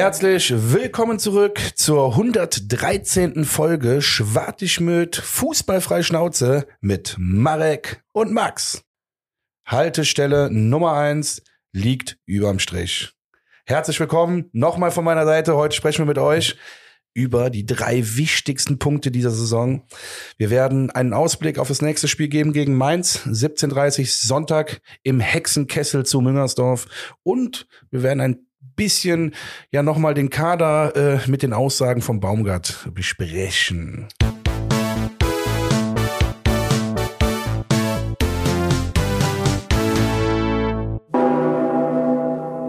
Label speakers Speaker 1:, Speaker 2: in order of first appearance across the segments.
Speaker 1: Herzlich willkommen zurück zur 113. Folge Schwartigmüt Fußballfrei Schnauze mit Marek und Max. Haltestelle Nummer eins liegt überm Strich. Herzlich willkommen nochmal von meiner Seite. Heute sprechen wir mit euch über die drei wichtigsten Punkte dieser Saison. Wir werden einen Ausblick auf das nächste Spiel geben gegen Mainz, 17.30 Sonntag im Hexenkessel zu Müngersdorf. Und wir werden ein bisschen ja nochmal den Kader äh, mit den Aussagen vom Baumgart besprechen.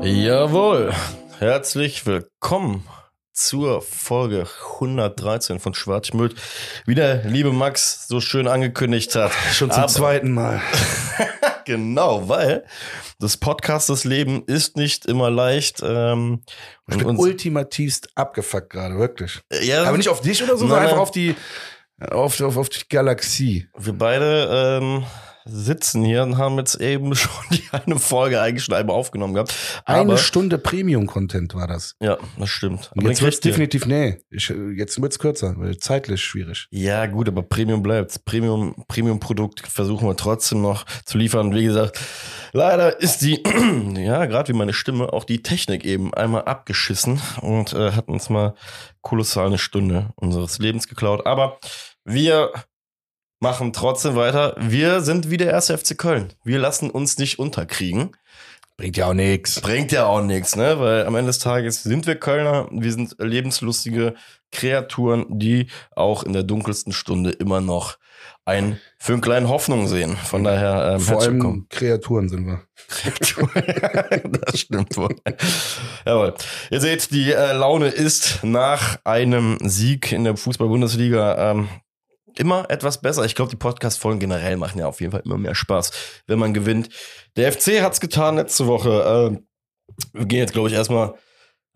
Speaker 2: Jawohl, herzlich willkommen zur Folge 113 von Schwarzmüll. Wie der liebe Max so schön angekündigt hat.
Speaker 1: Schon zum Aber, zweiten Mal.
Speaker 2: genau, weil das Podcast das Leben ist nicht immer leicht. Ähm,
Speaker 1: ich bin ultimativst abgefuckt gerade, wirklich. Ja, Aber nicht auf dich oder so, sondern einfach auf die, auf, auf, auf die Galaxie.
Speaker 2: Wir beide ähm, sitzen hier und haben jetzt eben schon die eine Folge eigentlich schon einmal aufgenommen gehabt.
Speaker 1: Aber, eine Stunde Premium-Content war das.
Speaker 2: Ja, das stimmt.
Speaker 1: Aber jetzt wird definitiv, nee, ich, jetzt wird's kürzer, weil zeitlich schwierig.
Speaker 2: Ja, gut, aber Premium bleibt. Premium, Premium-Produkt versuchen wir trotzdem noch zu liefern. Wie gesagt, leider ist die, ja, gerade wie meine Stimme, auch die Technik eben einmal abgeschissen und äh, hat uns mal kolossal eine Stunde unseres Lebens geklaut. Aber wir machen trotzdem weiter. Wir sind wie der erste FC Köln. Wir lassen uns nicht unterkriegen.
Speaker 1: Bringt ja auch nichts.
Speaker 2: Bringt ja auch nichts, ne? Weil am Ende des Tages sind wir Kölner, wir sind lebenslustige Kreaturen, die auch in der dunkelsten Stunde immer noch ein Fünklein Hoffnung sehen. Von daher
Speaker 1: ähm, vor allem willkommen. Kreaturen sind wir.
Speaker 2: Kreaturen, das stimmt wohl. Jawohl. Ihr seht, die äh, Laune ist nach einem Sieg in der Fußball-Bundesliga ähm, immer etwas besser. Ich glaube, die Podcast-Folgen generell machen ja auf jeden Fall immer mehr Spaß, wenn man gewinnt. Der FC hat's getan letzte Woche. Äh, wir gehen jetzt, glaube ich, erstmal,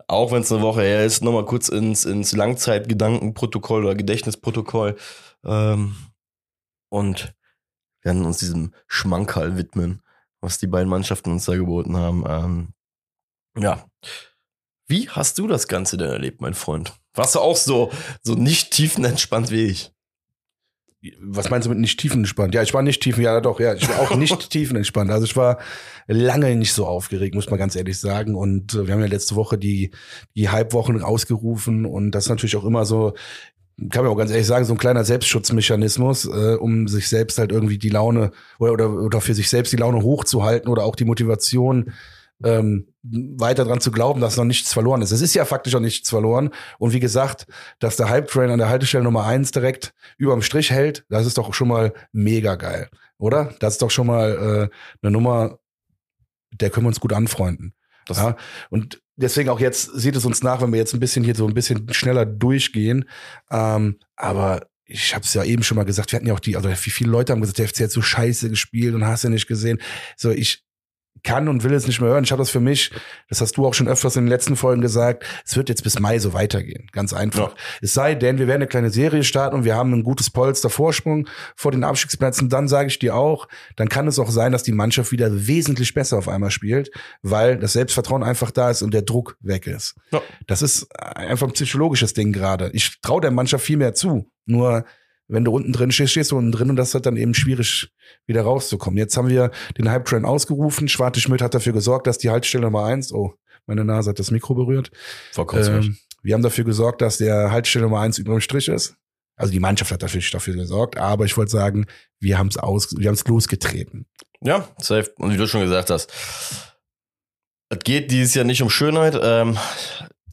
Speaker 2: auch wenn es eine Woche her ist, nochmal kurz ins, ins Langzeitgedankenprotokoll oder Gedächtnisprotokoll. Ähm, und werden uns diesem Schmankerl widmen, was die beiden Mannschaften uns da geboten haben. Ähm, ja. Wie hast du das Ganze denn erlebt, mein Freund? Warst du auch so, so nicht tiefenentspannt wie ich?
Speaker 1: Was meinst du mit nicht tiefenentspannt? Ja, ich war nicht tiefen, ja doch, ja, ich war auch nicht tiefenentspannt. Also ich war lange nicht so aufgeregt, muss man ganz ehrlich sagen. Und äh, wir haben ja letzte Woche die, die Halbwochen ausgerufen und das ist natürlich auch immer so, kann man auch ganz ehrlich sagen, so ein kleiner Selbstschutzmechanismus, äh, um sich selbst halt irgendwie die Laune oder, oder, oder für sich selbst die Laune hochzuhalten oder auch die Motivation ähm, weiter dran zu glauben, dass noch nichts verloren ist. Es ist ja faktisch auch nichts verloren. Und wie gesagt, dass der Hype-Train an der Haltestelle Nummer eins direkt überm Strich hält, das ist doch schon mal mega geil, oder? Das ist doch schon mal äh, eine Nummer, der können wir uns gut anfreunden. Das ja? Und deswegen auch jetzt sieht es uns nach, wenn wir jetzt ein bisschen hier so ein bisschen schneller durchgehen. Ähm, aber ich habe es ja eben schon mal gesagt, wir hatten ja auch die, also wie viele Leute haben gesagt, der FC hat so scheiße gespielt und hast ja nicht gesehen. So, ich, kann und will es nicht mehr hören. Ich habe das für mich, das hast du auch schon öfters in den letzten Folgen gesagt, es wird jetzt bis Mai so weitergehen. Ganz einfach. Ja. Es sei denn, wir werden eine kleine Serie starten und wir haben ein gutes Polster Vorsprung vor den Abstiegsplätzen. Dann sage ich dir auch, dann kann es auch sein, dass die Mannschaft wieder wesentlich besser auf einmal spielt, weil das Selbstvertrauen einfach da ist und der Druck weg ist. Ja. Das ist einfach ein psychologisches Ding gerade. Ich traue der Mannschaft viel mehr zu. Nur wenn du unten drin stehst, stehst du unten drin und das wird dann eben schwierig, wieder rauszukommen. Jetzt haben wir den Hype-Train ausgerufen. Schwarte Schmidt hat dafür gesorgt, dass die Haltestelle Nummer eins, oh, meine Nase hat das Mikro berührt. Ähm, wir haben dafür gesorgt, dass der Haltestelle Nummer eins über dem Strich ist. Also die Mannschaft hat dafür, dafür gesorgt, aber ich wollte sagen, wir haben es aus, wir haben es losgetreten.
Speaker 2: Ja, safe. Und wie du schon gesagt hast, es geht dieses Jahr nicht um Schönheit. Ähm,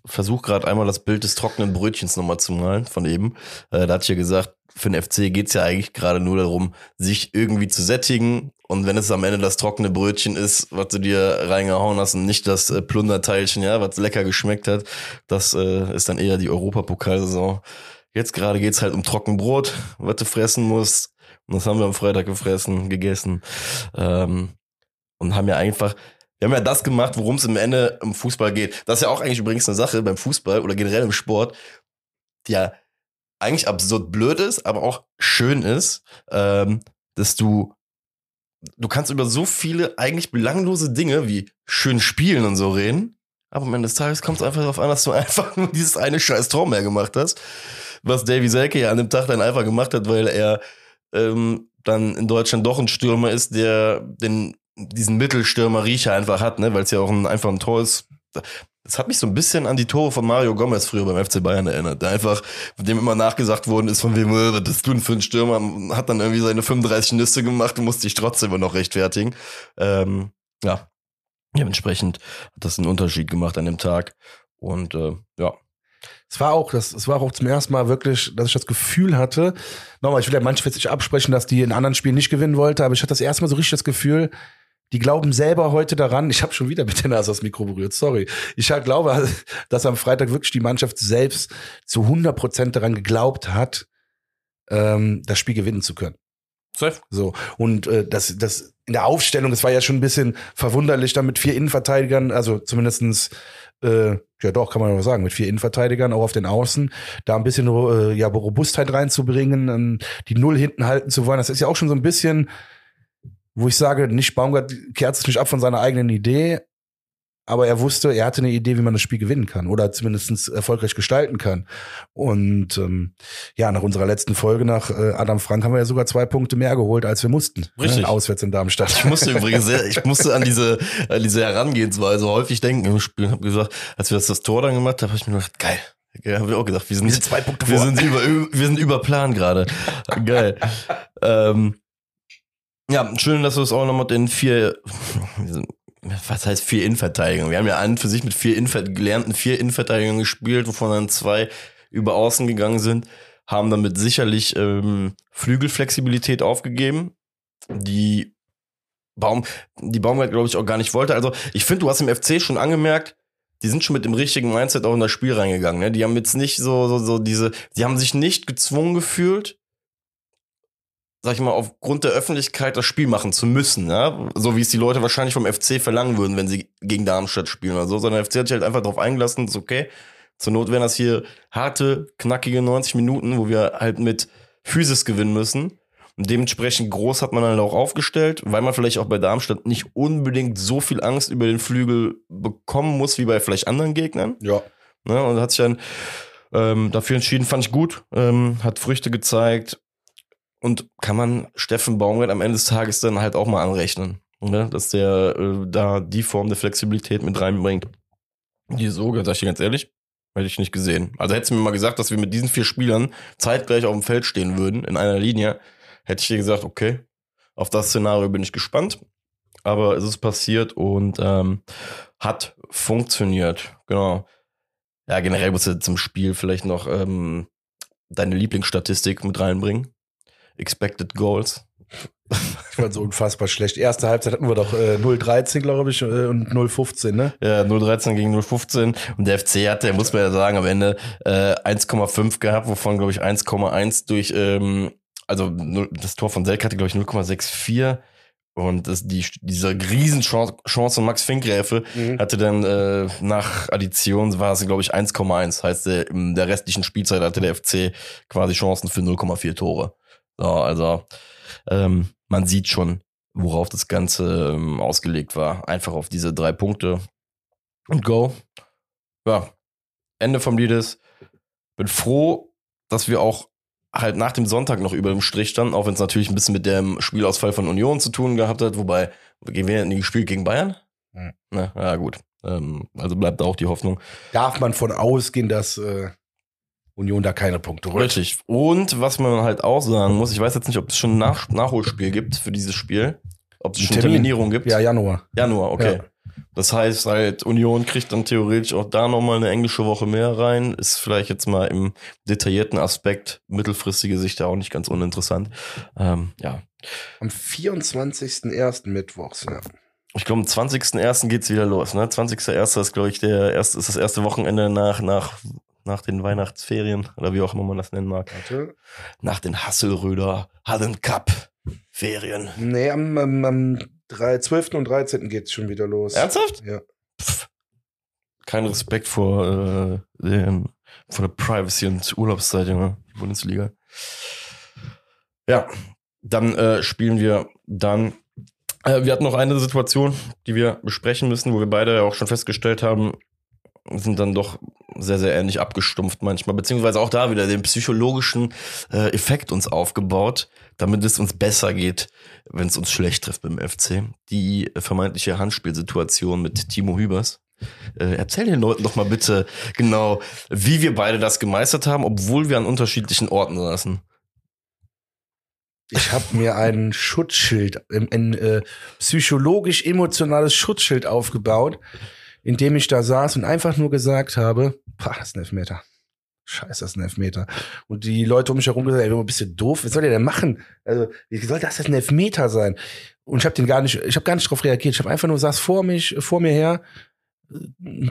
Speaker 2: versuch gerade einmal das Bild des trockenen Brötchens nochmal zu malen von eben. Äh, da hat ja gesagt, für den FC geht's ja eigentlich gerade nur darum, sich irgendwie zu sättigen. Und wenn es am Ende das trockene Brötchen ist, was du dir reingehauen hast und nicht das äh, Plunderteilchen, ja, was lecker geschmeckt hat, das äh, ist dann eher die Europapokalsaison. Jetzt gerade geht's halt um Trockenbrot, was du fressen musst. Und das haben wir am Freitag gefressen, gegessen. Ähm, und haben ja einfach, wir haben ja das gemacht, worum es im Ende im Fußball geht. Das ist ja auch eigentlich übrigens eine Sache beim Fußball oder generell im Sport, die ja eigentlich absurd blöd ist, aber auch schön ist, ähm, dass du du kannst über so viele eigentlich belanglose Dinge wie schön spielen und so reden, Aber am Ende des Tages kommt es einfach darauf an, dass du einfach nur dieses eine scheiß Tor mehr gemacht hast. Was Davy Selke ja an dem Tag dann einfach gemacht hat, weil er ähm, dann in Deutschland doch ein Stürmer ist, der den, diesen Mittelstürmer Riecher einfach hat, ne? weil es ja auch ein, einfach ein ist. Das hat mich so ein bisschen an die Tore von Mario Gomez früher beim FC Bayern erinnert, der einfach, dem immer nachgesagt worden ist, von wem, äh, was bist du denn für ein Stürmer, hat dann irgendwie seine 35 Nüsse gemacht und musste sich trotzdem immer noch rechtfertigen. Ähm, ja, dementsprechend hat das einen Unterschied gemacht an dem Tag. Und äh, ja,
Speaker 1: es war auch, das, es war auch zum ersten Mal wirklich, dass ich das Gefühl hatte, nochmal, ich will ja manchmal nicht absprechen, dass die in anderen Spielen nicht gewinnen wollte, aber ich hatte das erste Mal so richtig das Gefühl, die glauben selber heute daran, ich habe schon wieder mit der Nase das Mikro berührt, sorry. Ich halt glaube, dass am Freitag wirklich die Mannschaft selbst zu 100 Prozent daran geglaubt hat, ähm, das Spiel gewinnen zu können.
Speaker 2: Safe.
Speaker 1: So. Und äh, das, das in der Aufstellung, das war ja schon ein bisschen verwunderlich, da mit vier Innenverteidigern, also zumindestens äh, ja doch, kann man aber sagen, mit vier Innenverteidigern, auch auf den Außen, da ein bisschen äh, ja, Robustheit reinzubringen, ähm, die Null hinten halten zu wollen. Das ist ja auch schon so ein bisschen, wo ich sage, nicht Baumgart kehrt sich nicht ab von seiner eigenen Idee, aber er wusste, er hatte eine Idee, wie man das Spiel gewinnen kann oder zumindest erfolgreich gestalten kann. Und ähm, ja, nach unserer letzten Folge nach äh, Adam Frank haben wir ja sogar zwei Punkte mehr geholt, als wir mussten. Ne,
Speaker 2: Richtig.
Speaker 1: Ne? Auswärts in Darmstadt.
Speaker 2: Ich musste übrigens sehr, ich musste an diese, an diese Herangehensweise häufig denken im Spiel. Hab gesagt, als wir das, das Tor dann gemacht haben, habe ich mir gedacht, geil. Ja, habe ich auch gedacht, wir sind,
Speaker 1: wir sind zwei Punkte
Speaker 2: wir
Speaker 1: vor.
Speaker 2: Sind über, wir sind über Plan gerade. Geil. ähm, ja, schön, dass du es auch noch mit den vier, was heißt vier Innenverteidigungen? Wir haben ja an für sich mit vier Innenver gelernten vier Innenverteidigungen gespielt, wovon dann zwei über außen gegangen sind, haben damit sicherlich ähm, Flügelflexibilität aufgegeben, die Baum, die Baumgart, glaube ich, auch gar nicht wollte. Also ich finde, du hast im FC schon angemerkt, die sind schon mit dem richtigen Mindset auch in das Spiel reingegangen. Ne? Die haben jetzt nicht so, so, so diese, die haben sich nicht gezwungen gefühlt, sag ich mal, aufgrund der Öffentlichkeit das Spiel machen zu müssen, ja? so wie es die Leute wahrscheinlich vom FC verlangen würden, wenn sie gegen Darmstadt spielen oder so, sondern der FC hat sich halt einfach darauf eingelassen, ist okay, zur Not wären das hier harte, knackige 90 Minuten, wo wir halt mit Physis gewinnen müssen. Und dementsprechend groß hat man dann auch aufgestellt, weil man vielleicht auch bei Darmstadt nicht unbedingt so viel Angst über den Flügel bekommen muss, wie bei vielleicht anderen Gegnern.
Speaker 1: Ja.
Speaker 2: Ne? Und hat sich dann ähm, dafür entschieden, fand ich gut, ähm, hat Früchte gezeigt, und kann man Steffen Baumgart am Ende des Tages dann halt auch mal anrechnen, ne? dass der äh, da die Form der Flexibilität mit reinbringt. Die so, sag ich dir ganz ehrlich, hätte ich nicht gesehen. Also hättest du mir mal gesagt, dass wir mit diesen vier Spielern zeitgleich auf dem Feld stehen würden, in einer Linie, hätte ich dir gesagt, okay, auf das Szenario bin ich gespannt. Aber es ist passiert und ähm, hat funktioniert. Genau. Ja, generell musst du zum Spiel vielleicht noch ähm, deine Lieblingsstatistik mit reinbringen. Expected Goals.
Speaker 1: Ich fand so unfassbar schlecht. Erste Halbzeit hatten wir doch äh, 0-13, glaube ich, äh, und 0-15, ne?
Speaker 2: Ja, 0-13 gegen 0-15. Und der FC hatte, muss man ja sagen, am Ende äh, 1,5 gehabt, wovon, glaube ich, 1,1 durch, ähm, also das Tor von Selk hatte, glaube ich, 0,64. Und das, die, diese Riesenchance von Max Finkgräfe mhm. hatte dann äh, nach Addition war es, glaube ich, 1,1. Heißt, der, in der restlichen Spielzeit hatte der FC quasi Chancen für 0,4 Tore. So, also ähm, man sieht schon, worauf das Ganze ähm, ausgelegt war. Einfach auf diese drei Punkte und go. Ja, Ende vom Lied ist. Bin froh, dass wir auch halt nach dem Sonntag noch über dem Strich standen, auch wenn es natürlich ein bisschen mit dem Spielausfall von Union zu tun gehabt hat. Wobei, gehen wir in die gespielt gegen Bayern? Hm. Na, ja, gut. Ähm, also bleibt da auch die Hoffnung.
Speaker 1: Darf man von ausgehen, dass äh, Union da keine Punkte
Speaker 2: holt. Richtig. Und was man halt auch sagen muss, ich weiß jetzt nicht, ob es schon ein Nach Nachholspiel gibt für dieses Spiel. Ob es schon Termin. Terminierung gibt.
Speaker 1: Ja, Januar.
Speaker 2: Januar, okay. Ja. Das heißt halt, Union kriegt dann theoretisch auch da nochmal eine englische Woche mehr rein. Ist vielleicht jetzt mal im detaillierten Aspekt mittelfristige Sicht auch nicht ganz uninteressant. Ähm, ja.
Speaker 1: Am 24.01. Mittwochs, ja.
Speaker 2: Ich glaube, am 20.01. geht's wieder los, ne? 20.01. ist, glaube ich, der erste, ist das erste Wochenende nach, nach nach den Weihnachtsferien oder wie auch immer man das nennen mag. Warte. Nach den Hasselröder Hallen Cup Ferien.
Speaker 1: Nee, am, am, am 3, 12. und 13. geht's schon wieder los.
Speaker 2: Ernsthaft?
Speaker 1: Ja.
Speaker 2: Pff. Kein Respekt vor, äh, den, vor der Privacy und Urlaubszeit, Junge, die Bundesliga. Ja, dann äh, spielen wir dann. Äh, wir hatten noch eine Situation, die wir besprechen müssen, wo wir beide ja auch schon festgestellt haben, sind dann doch sehr, sehr ähnlich abgestumpft manchmal, beziehungsweise auch da wieder den psychologischen äh, Effekt uns aufgebaut, damit es uns besser geht, wenn es uns schlecht trifft beim FC. Die vermeintliche Handspielsituation mit Timo Hübers. Äh, erzähl den Leuten doch mal bitte genau, wie wir beide das gemeistert haben, obwohl wir an unterschiedlichen Orten saßen.
Speaker 1: Ich habe mir ein Schutzschild, ein, ein äh, psychologisch-emotionales Schutzschild aufgebaut, in dem ich da saß und einfach nur gesagt habe, pah, das ist ein Elfmeter. Scheiße, das ist ein Elfmeter. Und die Leute um mich herum gesagt, ey, du bist du doof, was soll der denn machen? Also, wie soll das jetzt ein Elfmeter sein? Und ich habe den gar nicht, ich habe gar nicht drauf reagiert. Ich habe einfach nur saß vor mich, vor mir her,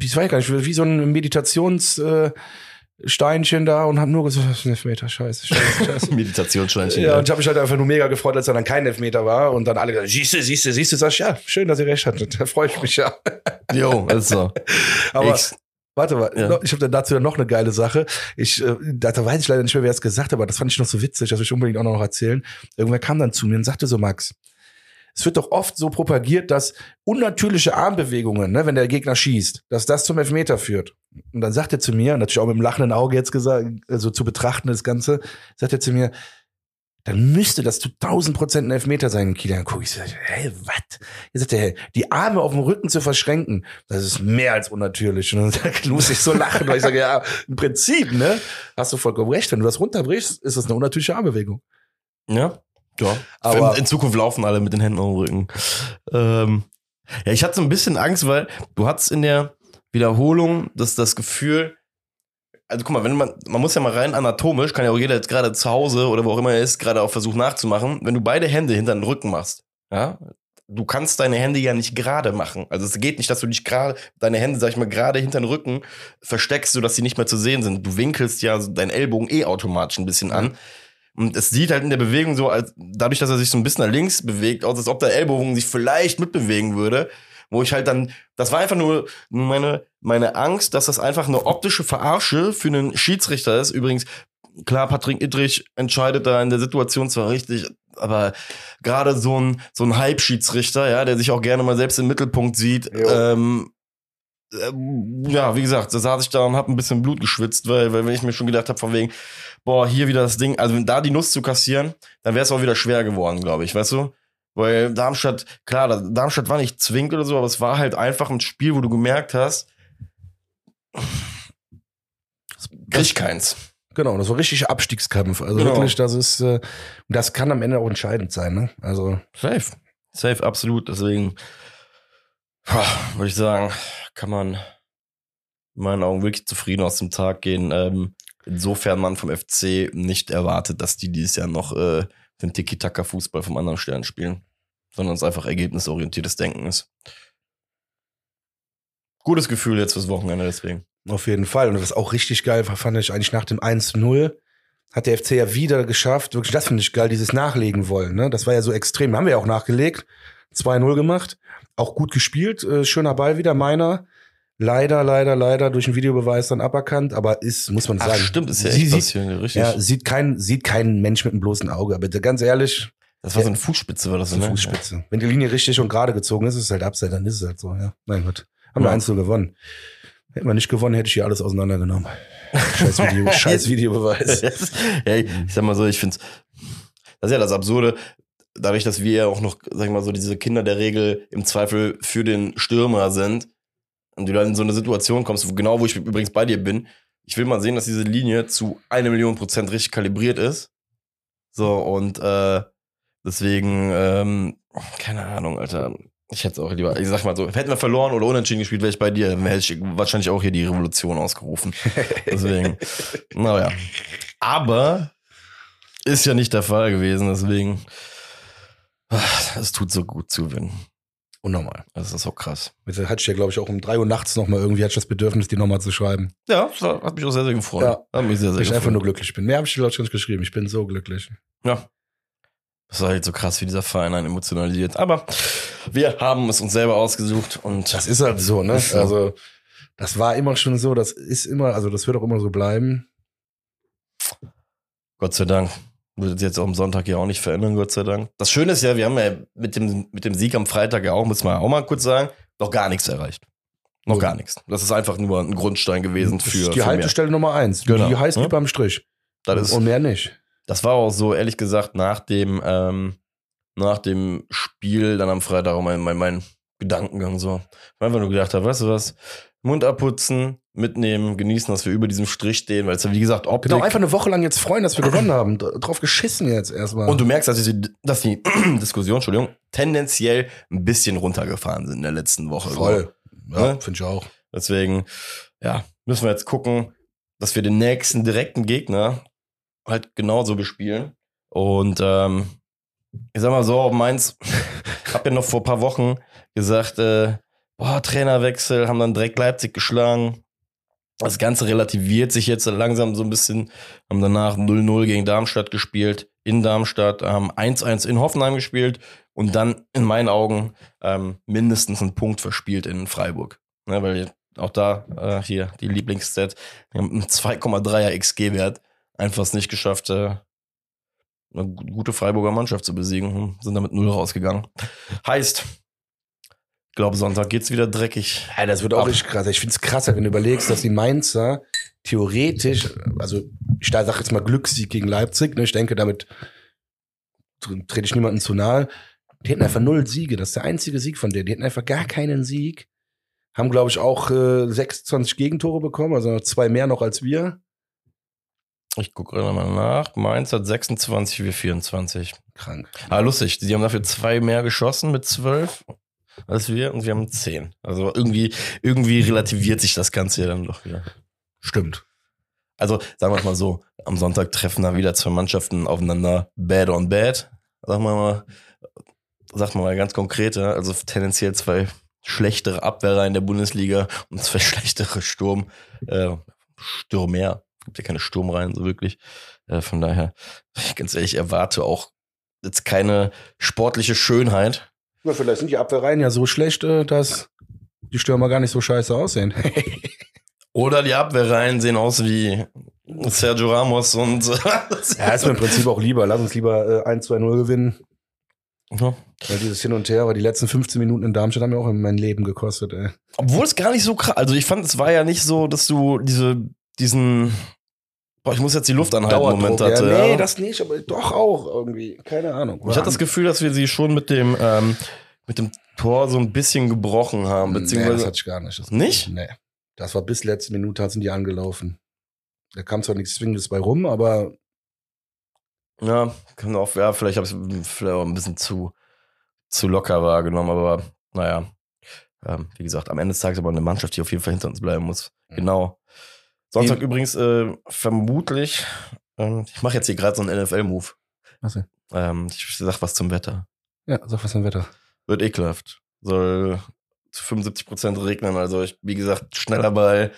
Speaker 1: ich weiß gar nicht, wie so ein Meditations äh, Steinchen da und hab nur gesagt, das ist ein Elfmeter, scheiße, scheiße, scheiße.
Speaker 2: Meditationssteinchen.
Speaker 1: ja, und ich habe mich halt einfach nur mega gefreut, als er dann kein Elfmeter war und dann alle gesagt, siehste, siehste, siehste, sag ich, ja, schön, dass ihr recht hattet, da freue ich mich ja.
Speaker 2: Jo, ist so.
Speaker 1: Aber
Speaker 2: Ich-
Speaker 1: warte mal,
Speaker 2: Ja.
Speaker 1: ich habe dann dazu noch eine geile Sache. Ich, äh, da da weiß ich leider nicht mehr, wer es gesagt hat, aber das fand ich noch so witzig, das will ich unbedingt auch noch erzählen. Irgendwer kam dann zu mir und sagte so, Max, es wird doch oft so propagiert, dass unnatürliche Armbewegungen, ne, wenn der Gegner schießt, dass das zum Elfmeter führt. Und dann sagt er zu mir, natürlich auch mit dem lachenden Auge jetzt gesagt, also zu betrachten das Ganze, sagt er zu mir, dann müsste das zu 1000 Prozent ein Elfmeter sein in Kiel. Dann gucke ich so, hey, was? Er sagt hey, die Arme auf dem Rücken zu verschränken, das ist mehr als unnatürlich. Und dann muss ich so lachen, weil ich sage, ja, im Prinzip, ne, hast du vollkommen recht. Wenn du das runterbrichst, ist das eine unnatürliche Armbewegung.
Speaker 2: Ja, ja.
Speaker 1: Aber-
Speaker 2: in, Zukunft laufen alle mit den Händen auf dem Rücken. Ähm, ja, ich hatte so ein bisschen Angst, weil du hattest in der Wiederholung das, das Gefühl, also guck mal, wenn man, man muss ja mal rein anatomisch, kann ja auch jeder jetzt gerade zu Hause oder wo auch immer er ist, gerade auf Versuch nachzumachen, wenn du beide Hände hinter den Rücken machst, ja, du kannst deine Hände ja nicht gerade machen. Also es geht nicht, dass du dich gerade, deine Hände, sag ich mal, gerade hinter den Rücken versteckst, sodass sie nicht mehr zu sehen sind. Du winkelst ja deinen Ellbogen eh automatisch ein bisschen an. Und es sieht halt in der Bewegung so, als dadurch, dass er sich so ein bisschen nach links bewegt, aus, als ob der Ellbogen sich vielleicht mitbewegen würde. Wo ich halt dann, das war einfach nur meine, meine Angst, dass das einfach eine optische Verarsche für einen Schiedsrichter ist. Übrigens, klar, Patrick Idrich entscheidet da in der Situation zwar richtig, aber gerade so ein, so ein Hype-Schiedsrichter, ja, der sich auch gerne mal selbst im Mittelpunkt sieht,
Speaker 1: Jo.
Speaker 2: ähm, ja, wie gesagt, da saß ich da und hab ein bisschen Blut geschwitzt, weil, weil wenn ich mir schon gedacht habe, von wegen, boah, hier wieder das Ding, also wenn da die Nuss zu kassieren, dann wäre es auch wieder schwer geworden, glaube ich, weißt du? Weil Darmstadt, klar, da- Darmstadt war nicht zwingend oder so, aber es war halt einfach ein Spiel, wo du gemerkt hast, krieg keins.
Speaker 1: Genau, das war richtig Abstiegskampf. Also
Speaker 2: Genau.
Speaker 1: wirklich, das ist, äh, das kann am Ende auch entscheidend sein, ne? Also,
Speaker 2: Safe. Safe, absolut. Deswegen würde ich sagen, kann man in meinen Augen wirklich zufrieden aus dem Tag gehen. Ähm, insofern man vom FC nicht erwartet, dass die dieses Jahr noch äh, den Tiki-Taka-Fußball vom anderen Stern spielen, sondern es einfach ergebnisorientiertes Denken ist. Gutes Gefühl jetzt fürs Wochenende deswegen.
Speaker 1: Auf jeden Fall. Und was auch richtig geil war, fand ich eigentlich nach dem 1-0, hat der FC ja wieder geschafft. Wirklich, das finde ich geil, dieses Nachlegen wollen. Ne? Das war ja so extrem. Haben wir ja auch nachgelegt. 2-0 gemacht. Auch gut gespielt. Äh, schöner Ball wieder, meiner. Leider, leider, leider durch den Videobeweis dann aberkannt. Aber ist, muss man
Speaker 2: Ach,
Speaker 1: sagen.
Speaker 2: stimmt, ist ja
Speaker 1: sie
Speaker 2: echt
Speaker 1: sieht,
Speaker 2: richtig.
Speaker 1: ja, sieht kein, sieht kein Mensch mit einem bloßen Auge. Aber ganz ehrlich,
Speaker 2: das war so eine Fußspitze, war das
Speaker 1: so eine
Speaker 2: ne?
Speaker 1: Fußspitze. Wenn die Linie richtig und gerade gezogen ist, ist es halt Upside, dann ist es halt so, ja. Mein Gott. Haben wir
Speaker 2: Ja.
Speaker 1: 1 gewonnen. Hätten wir nicht gewonnen, hätte ich hier alles auseinandergenommen. Scheiß, Video, scheiß Videobeweis.
Speaker 2: ja, ich sag mal so, ich finde das ist ja das Absurde, dadurch, dass wir ja auch noch, sag ich mal so, diese Kinder der Regel im Zweifel für den Stürmer sind und du dann in so eine Situation kommst, wo, genau wo ich übrigens bei dir bin, ich will mal sehen, dass diese Linie zu eine Million Prozent richtig kalibriert ist. So, und äh, deswegen, ähm, keine Ahnung, Alter. Ich hätte es auch lieber, ich sag mal so, hätten wir verloren oder unentschieden gespielt, wäre ich bei dir, hätte ich wahrscheinlich auch hier die Revolution ausgerufen. Deswegen, naja. Aber ist ja nicht der Fall gewesen, deswegen, es tut so gut zu gewinnen.
Speaker 1: Unnormal.
Speaker 2: Das ist so krass.
Speaker 1: Jetzt hatte ich ja, glaube ich, auch um drei Uhr nachts nochmal irgendwie, hatte ich das Bedürfnis, die nochmal zu schreiben.
Speaker 2: Ja, hat mich auch sehr, sehr gefreut.
Speaker 1: Ja.
Speaker 2: Hat mich sehr, sehr
Speaker 1: ich
Speaker 2: gefreut.
Speaker 1: einfach nur glücklich bin. Mehr habe ich, glaube ich, nicht geschrieben. Ich bin so glücklich.
Speaker 2: Ja. Das war halt so krass, wie dieser Verein einen emotionalisiert. Aber wir haben es uns selber ausgesucht und
Speaker 1: Das ist halt so, ne? Also, das war immer schon so, das ist immer, also das wird auch immer so bleiben.
Speaker 2: Gott sei Dank. Wird jetzt auch am Sonntag ja auch nicht verändern, Gott sei Dank. Das Schöne ist ja, wir haben ja mit dem, mit dem Sieg am Freitag ja auch, muss man auch mal kurz sagen, noch gar nichts erreicht. Noch gar nichts. Das ist einfach nur ein Grundstein gewesen
Speaker 1: Das
Speaker 2: für,
Speaker 1: ist die
Speaker 2: für mehr.
Speaker 1: Haltestelle Nummer eins.
Speaker 2: Genau.
Speaker 1: Die heißt
Speaker 2: Ja.
Speaker 1: lieber am Strich.
Speaker 2: Das, ist,
Speaker 1: Und mehr nicht.
Speaker 2: das war auch so, ehrlich gesagt, nach dem, ähm, nach dem Spiel, dann am Freitag auch mein, mein, mein Gedankengang so. Ich hab einfach nur gedacht habe, weißt du was? Mund abputzen, mitnehmen, genießen, dass wir über diesem Strich stehen, weil es ja, wie gesagt, Optik.
Speaker 1: Genau, einfach eine Woche lang jetzt freuen, dass wir gewonnen haben. Drauf geschissen jetzt erstmal.
Speaker 2: Und du merkst, dass die, dass die Diskussion, Entschuldigung, tendenziell ein bisschen runtergefahren sind in der letzten Woche.
Speaker 1: Voll. Ja,
Speaker 2: Ne?
Speaker 1: finde ich auch.
Speaker 2: Deswegen, ja, müssen wir jetzt gucken, dass wir den nächsten direkten Gegner halt genauso bespielen. Und ähm, ich sag mal so, Mainz, hab ja noch vor ein paar Wochen gesagt, äh, boah, Trainerwechsel, haben dann direkt Leipzig geschlagen. Das Ganze relativiert sich jetzt langsam so ein bisschen. Haben danach 0-0 gegen Darmstadt gespielt, in Darmstadt, haben 1-1 in Hoffenheim gespielt und dann in meinen Augen ähm, mindestens einen Punkt verspielt in Freiburg. Ne, weil auch da äh, hier die Lieblingsstat, wir haben einen 2,3er XG-Wert, einfach es nicht geschafft, äh, eine gu- gute Freiburger Mannschaft zu besiegen, sind damit null rausgegangen. Heißt, ich glaube, Sonntag geht's wieder dreckig.
Speaker 1: Ja, das wird auch richtig krass. Ich finde es krasser, wenn du überlegst, dass die Mainzer theoretisch, also ich sage jetzt mal Glückssieg gegen Leipzig, ne? ich denke, damit tr- trete ich niemandem zu nahe. Die hätten einfach null Siege, das ist der einzige Sieg von denen. Die hätten einfach gar keinen Sieg. Haben, glaube ich, auch äh, 26 Gegentore bekommen, also zwei mehr noch als wir.
Speaker 2: Ich gucke gerade mal nach. Mainz hat 26, wir 24.
Speaker 1: Krank.
Speaker 2: Ah, lustig. Die haben dafür zwei mehr geschossen mit zwölf als wir und wir haben zehn. Also irgendwie, irgendwie relativiert sich das Ganze ja dann doch wieder.
Speaker 1: Stimmt.
Speaker 2: Also sagen wir es mal so, am Sonntag treffen da wieder zwei Mannschaften aufeinander, bad on bad. Sagen wir mal, sagt man mal ganz konkret, also tendenziell zwei schlechtere Abwehrreihen der Bundesliga und zwei schlechtere Sturm, äh, Stürmer. Gibt ja keine Sturmreihen so wirklich. Äh, von daher, ganz ehrlich, ich erwarte auch jetzt keine sportliche Schönheit.
Speaker 1: Ja, vielleicht sind die Abwehrreihen ja so schlecht, äh, dass die Stürmer gar nicht so scheiße aussehen.
Speaker 2: Oder die Abwehrreihen sehen aus wie Sergio Ramos und
Speaker 1: ja, ist mir im Prinzip auch lieber. Lass uns lieber äh, 1-2-0 gewinnen.
Speaker 2: Ja.
Speaker 1: Ja, dieses Hin und Her, aber die letzten 15 Minuten in Darmstadt haben mir auch mein Leben gekostet, ey.
Speaker 2: Obwohl es gar nicht so krass, also ich fand, es war ja nicht so, dass du diese, diesen, boah, ich muss jetzt die Luft anhalten, Moment
Speaker 1: ja,
Speaker 2: hatte.
Speaker 1: nee,
Speaker 2: ja.
Speaker 1: das nicht, aber doch auch irgendwie. Keine Ahnung.
Speaker 2: ich hatte das Gefühl, dass wir sie schon mit dem, ähm, mit dem Tor so ein bisschen gebrochen haben,
Speaker 1: nee, das
Speaker 2: beziehungsweise,
Speaker 1: hatte ich gar nicht. Das
Speaker 2: Nicht?
Speaker 1: Nee. Das war bis letzte Minute, sind die angelaufen. Da kam zwar nichts Zwingendes bei rum, aber
Speaker 2: ja, kann auch, ja, vielleicht habe ich es vielleicht auch ein bisschen zu, zu locker wahrgenommen, aber naja, ähm, wie gesagt, am Ende des Tages aber eine Mannschaft, die auf jeden Fall hinter uns bleiben muss.
Speaker 1: Mhm.
Speaker 2: Genau. Sonntag
Speaker 1: Die-
Speaker 2: übrigens äh, vermutlich, ähm, ich mache jetzt hier gerade so einen NFL-Move.
Speaker 1: denn?
Speaker 2: Ähm, ich sag was zum Wetter.
Speaker 1: Ja, sag was am Wetter.
Speaker 2: Wird ekelhaft. Soll zu 75% regnen. Also ich, wie gesagt, schneller Ball.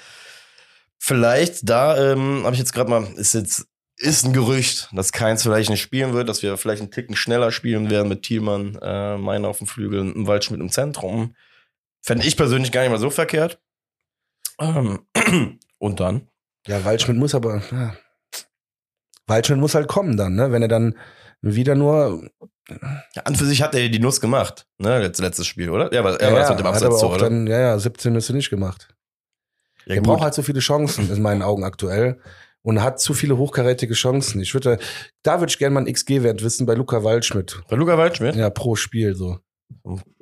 Speaker 2: Vielleicht da, ähm, habe ich jetzt gerade mal, ist jetzt, ist ein Gerücht, dass Keins vielleicht nicht spielen wird, dass wir vielleicht einen Ticken schneller spielen werden mit Thielmann, äh, Meiner auf dem Flügel und Waldschmidt im Zentrum. Fände ich persönlich gar nicht mal so verkehrt. Ähm, und dann?
Speaker 1: Ja, Waldschmidt muss aber. Ja. Waldschmidt muss halt kommen dann, ne? Wenn er dann wieder nur.
Speaker 2: Ja, an für sich hat er die Nuss gemacht, ne? Letztes, letztes Spiel, oder? Ja, aber er war das mit dem Abseits, so,
Speaker 1: auch
Speaker 2: oder?
Speaker 1: dann, ja, ja, 17 ist er nicht gemacht.
Speaker 2: ja,
Speaker 1: er braucht halt so viele Chancen, in meinen Augen aktuell. Und hat zu viele hochkarätige Chancen. Ich würde, da würde ich gerne mal einen XG-Wert wissen bei Luca Waldschmidt.
Speaker 2: Bei Luca Waldschmidt?
Speaker 1: Ja, pro Spiel so.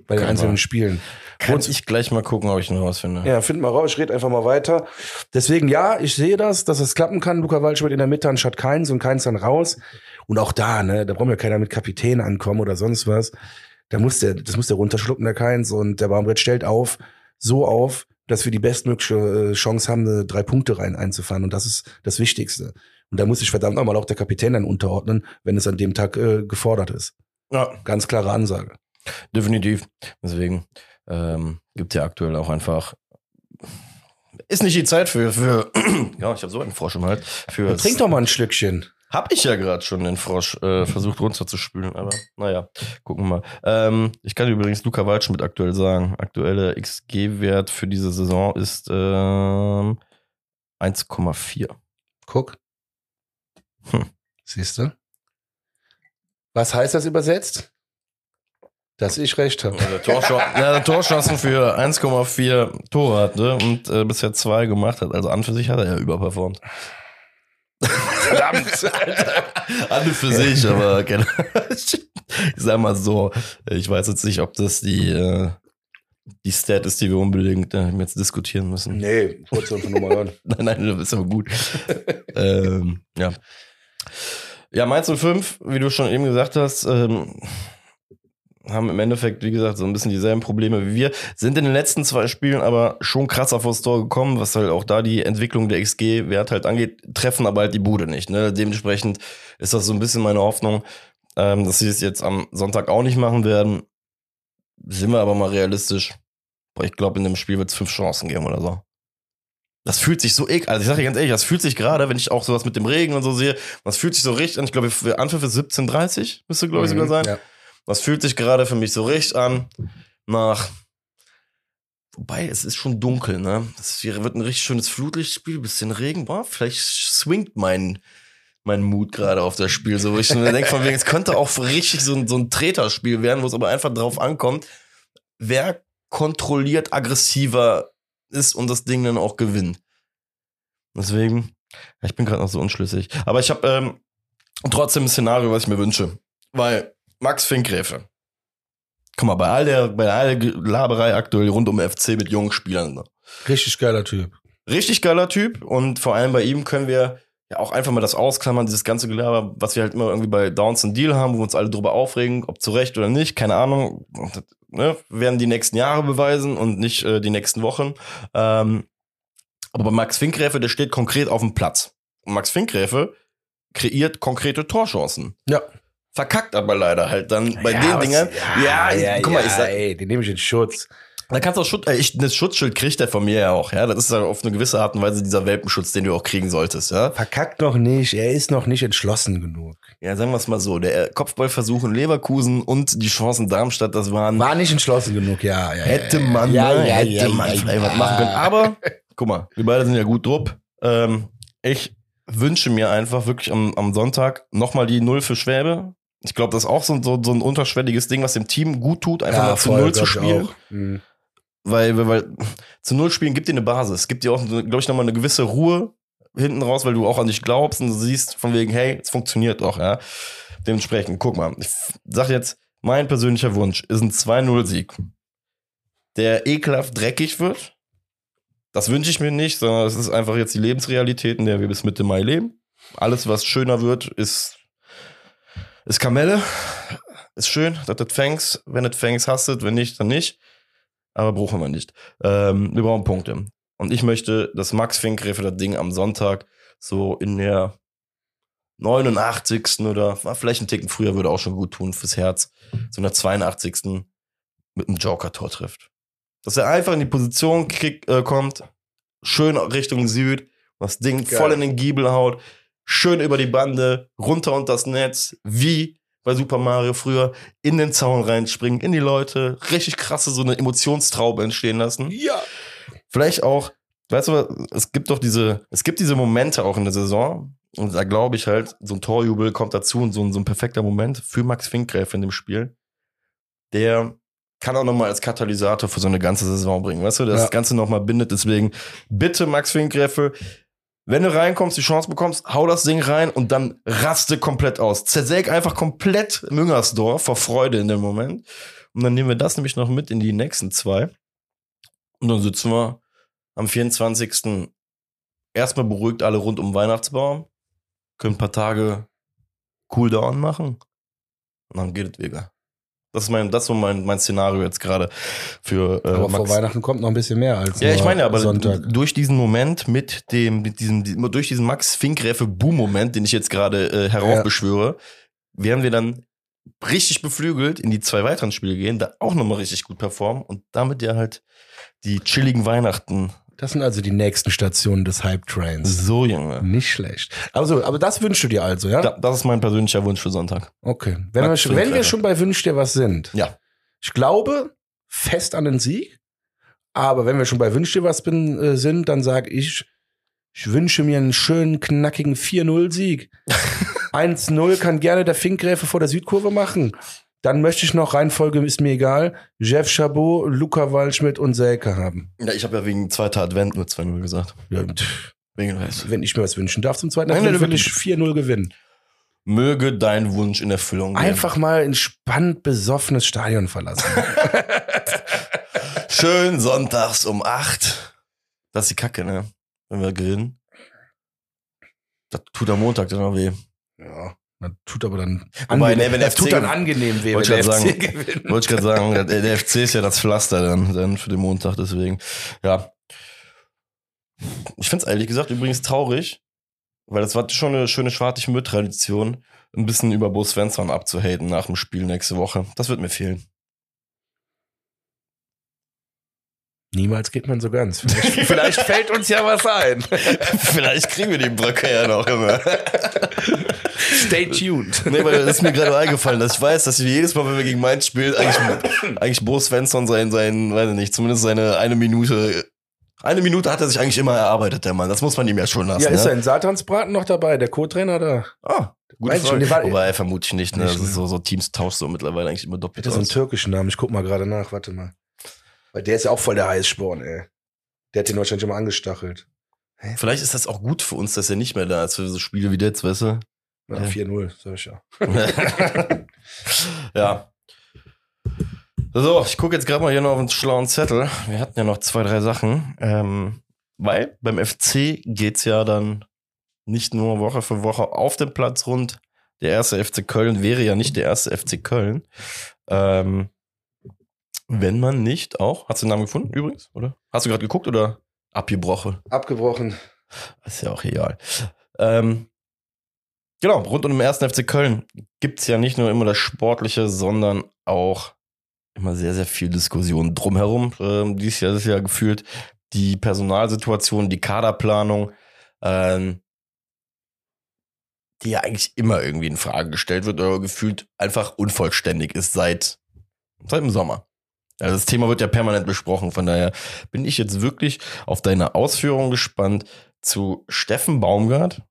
Speaker 1: Bei den einzelnen. Spielen.
Speaker 2: Kann
Speaker 1: Und-
Speaker 2: ich gleich mal gucken, ob ich noch was finde.
Speaker 1: Ja, find mal raus, ich rede einfach mal weiter. Deswegen, ja, ich sehe das, dass es klappen kann. Luca Waldschmidt in der Mitte anstatt Keins und Keins dann raus. Und auch da, ne, da braucht ja keiner mit Kapitän ankommen oder sonst was. Da muss der, das muss der runterschlucken, der Keins. Und der Baumbrett stellt auf, so auf, dass wir die bestmögliche äh, Chance haben, eine drei Punkte rein einzufahren. Und das ist das Wichtigste. Und da muss sich verdammt nochmal auch der Kapitän dann unterordnen, wenn es an dem Tag äh, gefordert ist.
Speaker 2: Ja,
Speaker 1: Ganz klare Ansage.
Speaker 2: Definitiv. Deswegen ähm, gibt ja aktuell auch einfach. Ist nicht die Zeit für. für ja, ich habe so einen Frosch im Hals. Für
Speaker 1: Trink doch mal ein Schlückchen.
Speaker 2: Hab ich ja gerade schon den Frosch äh, versucht runterzuspülen, aber naja, gucken wir mal. Ähm, ich kann übrigens Luca Waldschmidt aktuell sagen. Aktuelle XG-Wert für diese Saison ist ähm, 1,4.
Speaker 1: Guck.
Speaker 2: Hm.
Speaker 1: Siehst du? Was heißt das übersetzt? Dass ich recht habe.
Speaker 2: Der, Torschau ja, der Torchancen für 1,4 Tore hatte und äh, bisher zwei gemacht hat. Also an für sich hat er ja überperformt.
Speaker 1: Verdammt, Alter.
Speaker 2: An und für sich, aber genau. ich sag mal so, ich weiß jetzt nicht, ob das die, äh, die Stat ist, die wir unbedingt äh, jetzt diskutieren müssen.
Speaker 1: Nee, wolltest du einfach nur mal hören.
Speaker 2: Nein, nein, das ist aber gut. ähm, ja. Ja, Mainz 05, wie du schon eben gesagt hast, ähm, haben im Endeffekt, wie gesagt, so ein bisschen dieselben Probleme wie wir. Sind in den letzten zwei Spielen aber schon krasser vors Tor gekommen, was halt auch da die Entwicklung der XG-Wert halt angeht, treffen aber halt die Bude nicht. Ne? Dementsprechend ist das so ein bisschen meine Hoffnung, ähm, dass sie es jetzt am Sonntag auch nicht machen werden. Sind wir aber mal realistisch. Boah, ich glaube, in dem Spiel wird es fünf Chancen geben oder so. Das fühlt sich so ekel. Also ich sage dir ganz ehrlich, das fühlt sich gerade, wenn ich auch sowas mit dem Regen und so sehe, das fühlt sich so richtig an. Ich glaube, für Anpfiff ist 17.30 müsste, glaube ich, sogar sein.
Speaker 1: Ja.
Speaker 2: Das fühlt sich gerade für mich so richtig an nach. Wobei, es ist schon dunkel, ne? Das wird ein richtig schönes Flutlichtspiel, bisschen Regen. Boah, vielleicht swingt mein, mein Mut gerade auf das Spiel so. Ich denke von wegen, es könnte auch richtig so ein, so ein Treterspiel werden, wo es aber einfach drauf ankommt, wer kontrolliert aggressiver ist und das Ding dann auch gewinnt. Deswegen, ich bin gerade noch so unschlüssig. Aber ich habe ähm, trotzdem ein Szenario, was ich mir wünsche. Weil Max Finkgräfe. Guck mal, bei all der, bei all der Laberei aktuell rund um FC mit jungen Spielern. Ne?
Speaker 1: Richtig geiler Typ.
Speaker 2: Richtig geiler Typ und vor allem bei ihm können wir ja auch einfach mal das ausklammern, dieses ganze Gelaber, was wir halt immer irgendwie bei Downs and Deal haben, wo wir uns alle drüber aufregen, ob zu Recht oder nicht, keine Ahnung. Das, ne, werden die nächsten Jahre beweisen und nicht äh, die nächsten Wochen. Ähm, aber bei Max Finkgräfe, der steht konkret auf dem Platz. Und Max Finkgräfe kreiert konkrete Torchancen.
Speaker 1: Ja.
Speaker 2: Verkackt aber leider halt dann bei den
Speaker 1: was-
Speaker 2: Dingen. Ja, guck mal, ich sag,
Speaker 1: ey, den nehme ich in Schutz.
Speaker 2: da kannst du auch Schutz, äh, ich, das Schutzschild kriegt er von mir ja auch, ja. Das ist ja auf eine gewisse Art und Weise dieser Welpenschutz, den du auch kriegen solltest, ja.
Speaker 1: Verkackt noch nicht, er ist noch nicht entschlossen genug.
Speaker 2: Ja, sagen wir es mal so, der Kopfballversuch in Leverkusen und die Chancen Darmstadt, das waren,
Speaker 1: War nicht entschlossen genug, ja. ja
Speaker 2: hätte
Speaker 1: ja,
Speaker 2: man,
Speaker 1: ja,
Speaker 2: ne,
Speaker 1: ja,
Speaker 2: hätte
Speaker 1: ja,
Speaker 2: man
Speaker 1: ja,
Speaker 2: vielleicht
Speaker 1: ja.
Speaker 2: was machen können. Aber, guck mal, wir beide sind ja gut drupp. Ähm, ich wünsche mir einfach wirklich am, am Sonntag nochmal die Null für Schwäbe. Ich glaube, das ist auch so, so, so ein unterschwelliges Ding, was dem Team gut tut, einfach
Speaker 1: Ja,
Speaker 2: mal zu
Speaker 1: voll,
Speaker 2: Null zu spielen.
Speaker 1: Mhm.
Speaker 2: Weil, weil, weil zu Null spielen gibt dir eine Basis, gibt dir auch, glaube ich, nochmal eine gewisse Ruhe hinten raus, weil du auch an dich glaubst und du siehst von wegen, hey, es funktioniert doch, ja. Dementsprechend, guck mal, ich sag jetzt, mein persönlicher Wunsch ist ein 2-0-Sieg, der ekelhaft dreckig wird. Das wünsche ich mir nicht, sondern es ist einfach jetzt die Lebensrealität, in der wir bis Mitte Mai leben. Alles, was schöner wird, ist, ist Kamelle. Ist schön, dass das fängst. Wenn es fängst, hast du. Wenn nicht, dann nicht. Aber brauchen wir nicht. Ähm, wir brauchen Punkte. Und ich möchte, dass Max Finkgräfe das Ding am Sonntag so in der 89. oder vielleicht einen Ticken früher würde auch schon gut tun fürs Herz, so in der 82. mit einem Joker-Tor trifft. Dass er einfach in die Position krieg, äh, kommt, schön Richtung Süd, das Ding
Speaker 1: Geil.
Speaker 2: voll in den Giebel haut, schön über die Bande, runter unter das Netz, wie bei Super Mario früher, in den Zaun reinspringen, in die Leute, richtig krasse so eine Emotionstraube entstehen lassen
Speaker 1: Ja.
Speaker 2: vielleicht auch, weißt du, es gibt doch diese, es gibt diese Momente auch in der Saison. Und da glaube ich halt, so ein Torjubel kommt dazu und so ein, so ein perfekter Moment für Max Finkgräf in dem Spiel. Der kann auch nochmal als Katalysator für so eine ganze Saison bringen. Weißt du, der
Speaker 1: Ja.
Speaker 2: das Ganze nochmal bindet. Deswegen bitte Max Finkgräfe, wenn du reinkommst, die Chance bekommst, hau das Ding rein und dann raste komplett aus. Zersäg einfach komplett Müngersdorf vor Freude in dem Moment. Und dann nehmen wir das nämlich noch mit in die nächsten zwei. Und dann sitzen wir am 24. erstmal beruhigt alle rund um Weihnachtsbaum, können ein paar Tage Cooldown machen und dann geht es wieder. Das ist mein, das ist so mein, mein Szenario jetzt gerade für äh,
Speaker 1: Aber vor
Speaker 2: Max.
Speaker 1: Weihnachten kommt noch ein bisschen mehr als
Speaker 2: Ja, ich meine, ja, aber
Speaker 1: Sonntag.
Speaker 2: durch diesen Moment mit dem, mit diesem, durch diesen Max Finkgräfe Boom-Moment, den ich jetzt gerade äh, heraufbeschwöre, werden wir dann richtig beflügelt in die zwei weiteren Spiele gehen, da auch nochmal richtig gut performen und damit ja halt die chilligen Weihnachten.
Speaker 1: Das sind also die nächsten Stationen des Hype-Trains.
Speaker 2: So, Junge.
Speaker 1: Nicht schlecht. Also, aber das wünschst du dir also, ja?
Speaker 2: Da, das ist mein persönlicher Wunsch für Sonntag.
Speaker 1: Okay. Wenn wir, schon- wenn wir schon bei Wünsch dir was sind.
Speaker 2: Ja.
Speaker 1: Ich glaube fest an den Sieg. Aber wenn wir schon bei Wünsch dir was bin, äh, sind, dann sage ich, ich wünsche mir einen schönen, knackigen 4-0-Sieg. 1-0 kann gerne der Finkgräfe vor der Südkurve machen. Dann möchte ich noch, Reihenfolge ist mir egal, Jeff Chabot, Luca Waldschmidt und Selke haben.
Speaker 2: Ja, ich habe ja wegen zweiter Advent nur 2-0 gesagt.
Speaker 1: Ja,
Speaker 2: Wegen
Speaker 1: wenn ich mir was wünschen darf zum zweiten Advent, will ich 4-0 gewinnen.
Speaker 2: Möge dein Wunsch in Erfüllung gehen.
Speaker 1: Einfach mal entspannt besoffenes Stadion verlassen.
Speaker 2: Schön sonntags um 8. Das ist die Kacke, ne? Wenn wir grillen. Das tut am Montag dann noch weh.
Speaker 1: ja, das tut aber dann
Speaker 2: Wobei,
Speaker 1: angenehm,
Speaker 2: nee, wenn
Speaker 1: das
Speaker 2: FC
Speaker 1: tut dann angenehm weh, wenn
Speaker 2: Wollte
Speaker 1: der
Speaker 2: ich
Speaker 1: FC
Speaker 2: sagen.
Speaker 1: gewinnt.
Speaker 2: Wollte ich gerade sagen, der, der FC ist ja das Pflaster dann, dann für den Montag, deswegen. Ja. Ich find's ehrlich gesagt übrigens traurig, weil das war schon eine schöne Schwartig-Müll-Tradition, ein bisschen über Bo Svensson abzuhaten nach dem Spiel nächste Woche. Das wird mir fehlen.
Speaker 1: Niemals geht man so ganz. Vielleicht, vielleicht fällt uns ja was ein.
Speaker 2: Vielleicht kriegen wir die Brücke ja noch immer.
Speaker 1: Stay tuned.
Speaker 2: Nee, weil das ist mir gerade eingefallen, dass ich weiß, dass wir jedes Mal, wenn wir gegen Mainz spielen, eigentlich, eigentlich Bo Svensson sein, sein, weiß ich nicht, zumindest seine eine Minute, eine Minute hat er sich eigentlich immer erarbeitet, der Mann. Das muss man ihm ja schon lassen.
Speaker 1: Ja, ist
Speaker 2: ne?
Speaker 1: er in Satansbraten noch dabei, der Co-Trainer da?
Speaker 2: Ah, gute
Speaker 1: Weiß
Speaker 2: Frage.
Speaker 1: nicht, war-
Speaker 2: Wobei, vermute ich nicht, ne?
Speaker 1: Nicht,
Speaker 2: Das ist
Speaker 1: ne?
Speaker 2: so, so Teams tauscht so mittlerweile eigentlich immer doppelt
Speaker 1: Hat so einen
Speaker 2: aus.
Speaker 1: türkischen Namen? Ich guck mal gerade nach, warte mal. Weil der ist ja auch voll der Heißsporn, ey. Der hat den wahrscheinlich immer angestachelt.
Speaker 2: Vielleicht ist das auch gut für uns, dass er nicht mehr da ist für so Spiele wie jetzt, weißt du?
Speaker 1: Ja,
Speaker 2: Ja.
Speaker 1: 4-0, sag ich ja.
Speaker 2: ja. So, ich gucke jetzt gerade mal hier noch auf den schlauen Zettel. Wir hatten ja noch zwei, drei Sachen. Ähm, weil beim FC geht's ja dann nicht nur Woche für Woche auf dem Platz rund. Der erste FC Köln wäre ja nicht der erste FC Köln. Ähm, wenn man nicht auch. Hast du den Namen gefunden übrigens, oder? Hast du gerade geguckt oder abgebrochen?
Speaker 1: Abgebrochen.
Speaker 2: Ist ja auch egal. Ähm, genau, rund um den ersten FC Köln gibt's ja nicht nur immer das Sportliche, sondern auch immer sehr, sehr viel Diskussion drumherum. Ähm, dies Jahr ist ja gefühlt die Personalsituation, die Kaderplanung, ähm, die ja eigentlich immer irgendwie in Frage gestellt wird oder gefühlt einfach unvollständig ist seit, seit dem Sommer. Also das Thema wird ja permanent besprochen, von daher bin ich jetzt wirklich auf deine Ausführung gespannt zu Steffen Baumgart,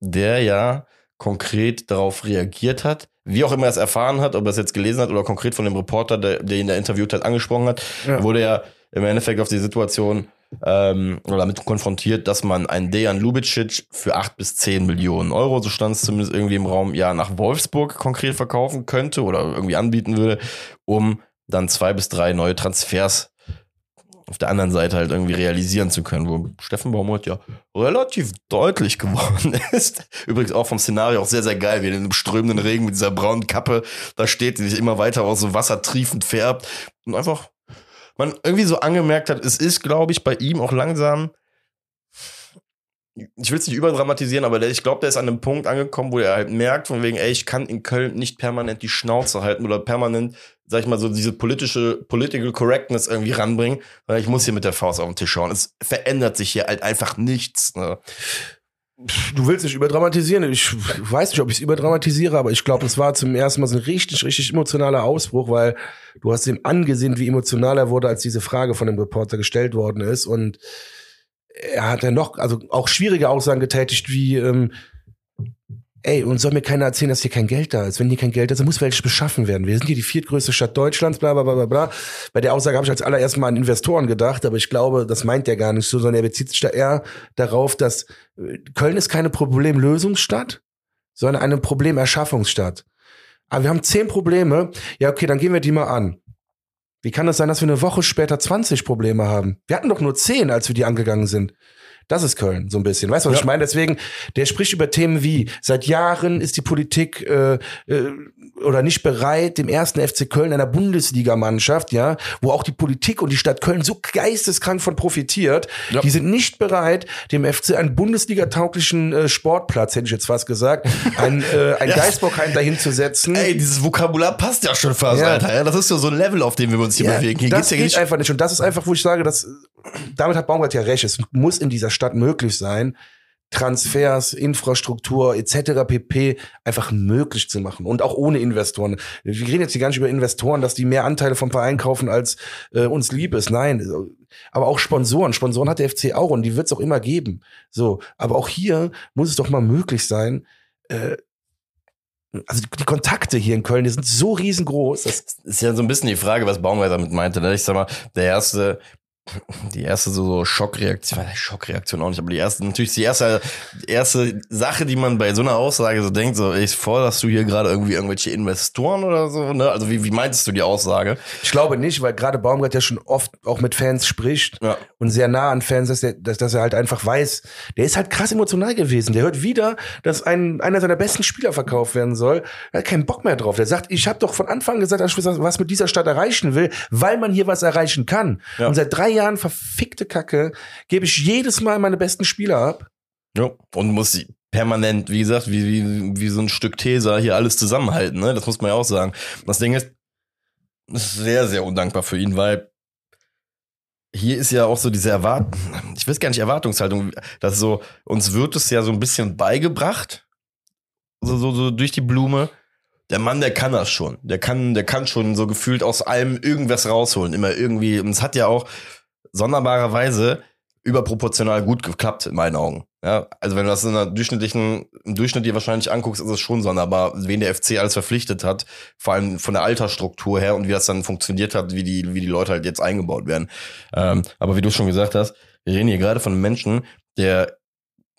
Speaker 2: der ja konkret darauf reagiert hat, wie auch immer er es erfahren hat, ob er es jetzt gelesen hat oder konkret von dem Reporter, der, der ihn da interviewt hat, angesprochen hat,
Speaker 1: Ja.
Speaker 2: wurde er im Endeffekt auf die Situation ähm, oder damit konfrontiert, dass man einen Dejan Lubicic für acht bis zehn Millionen Euro, so stand es zumindest irgendwie im Raum, ja, nach Wolfsburg konkret verkaufen könnte oder irgendwie anbieten würde, um dann zwei bis drei neue Transfers auf der anderen Seite halt irgendwie realisieren zu können, wo Steffen Baumgart ja relativ deutlich geworden ist. Übrigens auch vom Szenario auch sehr, sehr geil, wie er in dem strömenden Regen mit dieser braunen Kappe da steht, die sich immer weiter aus so wassertriefend färbt und einfach man irgendwie so angemerkt hat, es ist, glaube ich, bei ihm auch langsam ich will es nicht überdramatisieren, aber der, ich glaube, der ist an einem Punkt angekommen, wo er halt merkt, von wegen, ey, ich kann in Köln nicht permanent die Schnauze halten oder permanent, sag ich mal, so diese politische, political correctness irgendwie ranbringen, sondern ich muss hier mit der Faust auf den Tisch schauen. Es verändert sich hier halt einfach nichts. Ne?
Speaker 1: Du willst nicht überdramatisieren. Ich weiß nicht, ob ich es überdramatisiere, aber ich glaube, es war zum ersten Mal so ein richtig, richtig emotionaler Ausbruch, weil du hast ihm angesehen, wie emotional er wurde, als diese Frage von dem Reporter gestellt worden ist. Und er hat ja noch, also auch schwierige Aussagen getätigt, wie, ähm, ey, uns soll mir keiner erzählen, dass hier kein Geld da ist. Wenn hier kein Geld ist, dann muss welches beschaffen werden. Wir sind hier die viertgrößte Stadt Deutschlands, bla bla bla bla bla. Bei der Aussage habe ich als allererstes mal an Investoren gedacht, aber ich glaube, das meint er gar nicht so, sondern er bezieht sich da eher darauf, dass äh, Köln ist keine Problemlösungsstadt, sondern eine Problemerschaffungsstadt. Aber wir haben zehn Probleme. Ja, okay, dann gehen wir die mal an. Wie kann es sein, dass wir eine Woche später 20 Probleme haben? Wir hatten doch nur zehn, als wir die angegangen sind. Das ist Köln, so ein bisschen. Weißt du, was
Speaker 2: Ja.
Speaker 1: ich meine? Deswegen, der spricht über Themen wie, seit Jahren ist die Politik äh, äh, oder nicht bereit, dem ersten FC Köln einer Bundesligamannschaft, ja, wo auch die Politik und die Stadt Köln so geisteskrank von profitiert,
Speaker 2: Ja.
Speaker 1: die sind nicht bereit, dem FC einen Bundesliga-tauglichen äh, Sportplatz, hätte ich jetzt fast gesagt, ein, äh, ein
Speaker 2: Ja.
Speaker 1: Geisbockheim dahin zu setzen.
Speaker 2: Ey, dieses Vokabular passt ja schon fast,
Speaker 1: Ja.
Speaker 2: Alter. Ja, das ist ja so ein Level, auf dem wir uns hier bewegen. Hier
Speaker 1: das
Speaker 2: geht's ja
Speaker 1: geht
Speaker 2: nicht.
Speaker 1: einfach nicht. Und das ist einfach, wo ich sage, dass damit hat Baumgart ja recht. Es muss in dieser Stadt möglich sein, Transfers, Infrastruktur etc. pp. einfach möglich zu machen und auch ohne Investoren. Wir reden jetzt hier gar nicht über Investoren, dass die mehr Anteile vom Verein kaufen, als äh, uns lieb ist. Nein, aber auch Sponsoren. Sponsoren hat der FC auch und die wird es auch immer geben. So, aber auch hier muss es doch mal möglich sein, äh, also die Kontakte hier in Köln, die sind so riesengroß. Das
Speaker 2: ist ja so ein bisschen die Frage, was Baumgart damit meinte. Ne? Ich sag mal, der erste, die erste so, so Schockreaktion, Schockreaktion auch nicht, aber die erste, natürlich die erste, erste Sache, die man bei so einer Aussage so denkt, so, ich forderst du hier gerade irgendwie irgendwelche Investoren oder so, ne? Also wie, wie meintest du die Aussage?
Speaker 1: Ich glaube nicht, weil gerade Baumgart ja schon oft auch mit Fans spricht
Speaker 2: Ja.
Speaker 1: und sehr nah an Fans ist, der- dass, dass er halt einfach weiß, der ist halt krass emotional gewesen. Der hört wieder, dass ein, einer seiner besten Spieler verkauft werden soll. Er hat keinen Bock mehr drauf. Der sagt, ich habe doch von Anfang an gesagt, dass ich was mit dieser Stadt erreichen will, weil man hier was erreichen kann.
Speaker 2: Ja.
Speaker 1: Und seit drei Jahren verfickte Kacke gebe ich jedes Mal meine besten Spieler ab.
Speaker 2: Ja. Und muss sie permanent, wie gesagt, wie, wie, wie so ein Stück Tesa hier alles zusammenhalten, ne? Das muss man ja auch sagen. Das Ding ist sehr, sehr undankbar für ihn, weil hier ist ja auch so diese Erwartung, ich weiß gar nicht, Erwartungshaltung, dass so, uns wird es ja so ein bisschen beigebracht, so, so, so durch die Blume. Der Mann, der kann das schon. Der kann, der kann schon so gefühlt aus allem irgendwas rausholen. Immer irgendwie. Und es hat ja auch sonderbarerweise überproportional gut geklappt in meinen Augen. Ja, also wenn du das in einer durchschnittlichen, im Durchschnitt dir wahrscheinlich anguckst, ist es schon sonderbar, wen der FC alles verpflichtet hat, vor allem von der Altersstruktur her und wie das dann funktioniert hat, wie die, wie die Leute halt jetzt eingebaut werden. Ähm, aber wie du schon gesagt hast, wir reden hier gerade von einem Menschen, der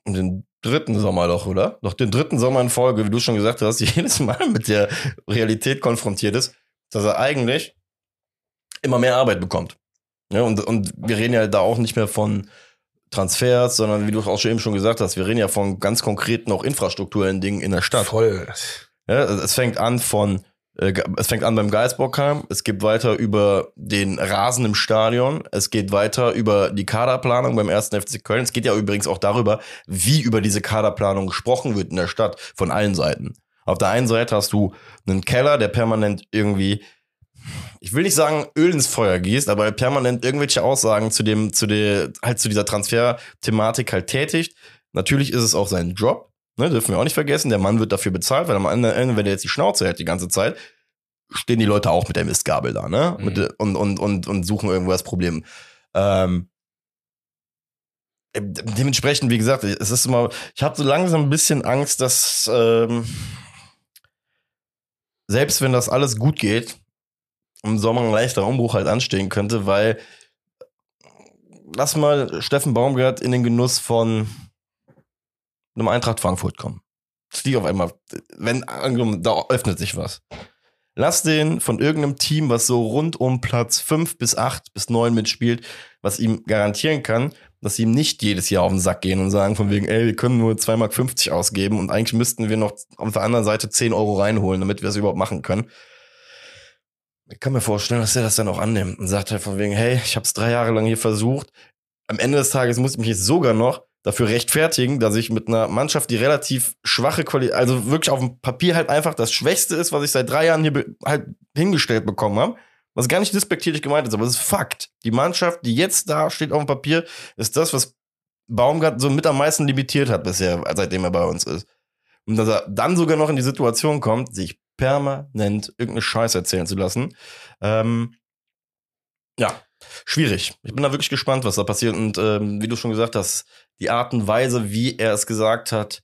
Speaker 2: den dritten Sommer doch, oder? Doch den dritten Sommer in Folge, wie du schon gesagt hast, jedes Mal mit der Realität konfrontiert ist, dass er eigentlich immer mehr Arbeit bekommt. Ja, und, und wir reden ja da auch nicht mehr von Transfers, sondern wie du auch schon eben schon gesagt hast, wir reden ja von ganz konkreten auch infrastrukturellen Dingen in der Stadt.
Speaker 1: Voll.
Speaker 2: Ja, es fängt an von, äh, es fängt an beim Geisbockheim, es geht weiter über den Rasen im Stadion, es geht weiter über die Kaderplanung beim ersten FC Köln. Es geht ja übrigens auch darüber, wie über diese Kaderplanung gesprochen wird in der Stadt von allen Seiten. Auf der einen Seite hast du einen Keller, der permanent irgendwie ich will nicht sagen Öl ins Feuer gießt, aber permanent irgendwelche Aussagen zu dem, zu der, halt zu dieser Transfer-Thematik halt tätigt. Natürlich ist es auch sein Job, ne, dürfen wir auch nicht vergessen. Der Mann wird dafür bezahlt, weil am Ende, wenn er jetzt die Schnauze hält die ganze Zeit, stehen die Leute auch mit der Mistgabel da, ne?
Speaker 1: Mhm.
Speaker 2: Mit, und, und, und, und suchen irgendwo das Problem. Ähm, ähm, dementsprechend, wie gesagt, es ist immer, ich habe so langsam ein bisschen Angst, dass ähm, selbst wenn das alles gut geht, im Sommer ein leichter Umbruch halt anstehen könnte, weil lass mal Steffen Baumgart in den Genuss von einem Eintracht Frankfurt kommen. Die auf einmal, wenn da öffnet sich was. Lass den von irgendeinem Team, was so rund um Platz 5 bis 8 bis 9 mitspielt, was ihm garantieren kann, dass sie ihm nicht jedes Jahr auf den Sack gehen und sagen von wegen, ey, wir können nur 2,50 Mark ausgeben und eigentlich müssten wir noch auf der anderen Seite 10 Euro reinholen, damit wir es überhaupt machen können. Ich kann mir vorstellen, dass er das dann auch annimmt und sagt halt von wegen, hey, ich habe es drei Jahre lang hier versucht. Am Ende des Tages muss ich mich jetzt sogar noch dafür rechtfertigen, dass ich mit einer Mannschaft, die relativ schwache Qualität, also wirklich auf dem Papier halt einfach das Schwächste ist, was ich seit drei Jahren hier halt hingestellt bekommen habe. Was gar nicht despektierlich gemeint ist, aber es ist Fakt. Die Mannschaft, die jetzt da steht auf dem Papier, ist das, was Baumgart so mit am meisten limitiert hat bisher, seitdem er bei uns ist. Und dass er dann sogar noch in die Situation kommt, sich permanent irgendeine Scheiße erzählen zu lassen. Ähm, ja, schwierig. Ich bin da wirklich gespannt, was da passiert. Und ähm, wie du schon gesagt hast, die Art und Weise, wie er es gesagt hat,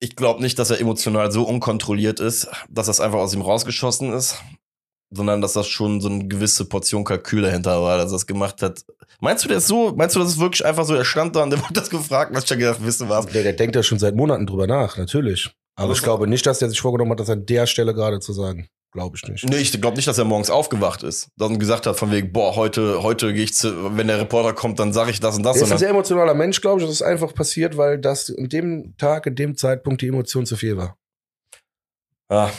Speaker 2: ich glaube nicht, dass er emotional so unkontrolliert ist, dass das einfach aus ihm rausgeschossen ist, sondern dass das schon so eine gewisse Portion Kalkül dahinter war, dass er das gemacht hat. Meinst du, ist so, meinst du, das ist wirklich einfach so, er stand da und der wurde das gefragt, was ich ja gedacht, wisst ihr was?
Speaker 1: Der, der denkt ja schon seit Monaten drüber nach, natürlich. Aber ich glaube nicht, dass der sich vorgenommen hat, das an der Stelle gerade zu sagen. Glaube ich nicht.
Speaker 2: Nee, ich glaube nicht, dass er morgens aufgewacht ist. Dann gesagt hat, von wegen, boah, heute, heute gehe ich zu, wenn der Reporter kommt, dann sage ich das und das.
Speaker 1: Der ist ein sehr emotionaler Mensch, glaube ich. Das ist einfach passiert, weil das in dem Tag, in dem Zeitpunkt die Emotion zu viel war.
Speaker 2: Ah,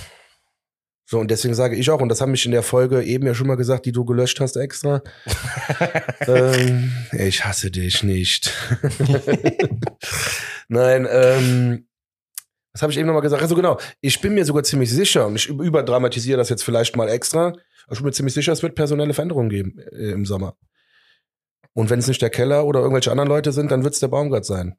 Speaker 1: So, und deswegen sage ich auch, und das haben mich in der Folge eben ja schon mal gesagt, die du gelöscht hast extra. ähm, ich hasse dich nicht. Nein, ähm, was habe ich eben nochmal gesagt? Also genau, ich bin mir sogar ziemlich sicher, und ich überdramatisiere das jetzt vielleicht mal extra, aber ich bin mir ziemlich sicher, es wird personelle Veränderungen geben äh, im Sommer. Und wenn es nicht der Keller oder irgendwelche anderen Leute sind, dann wird es der Baumgart sein.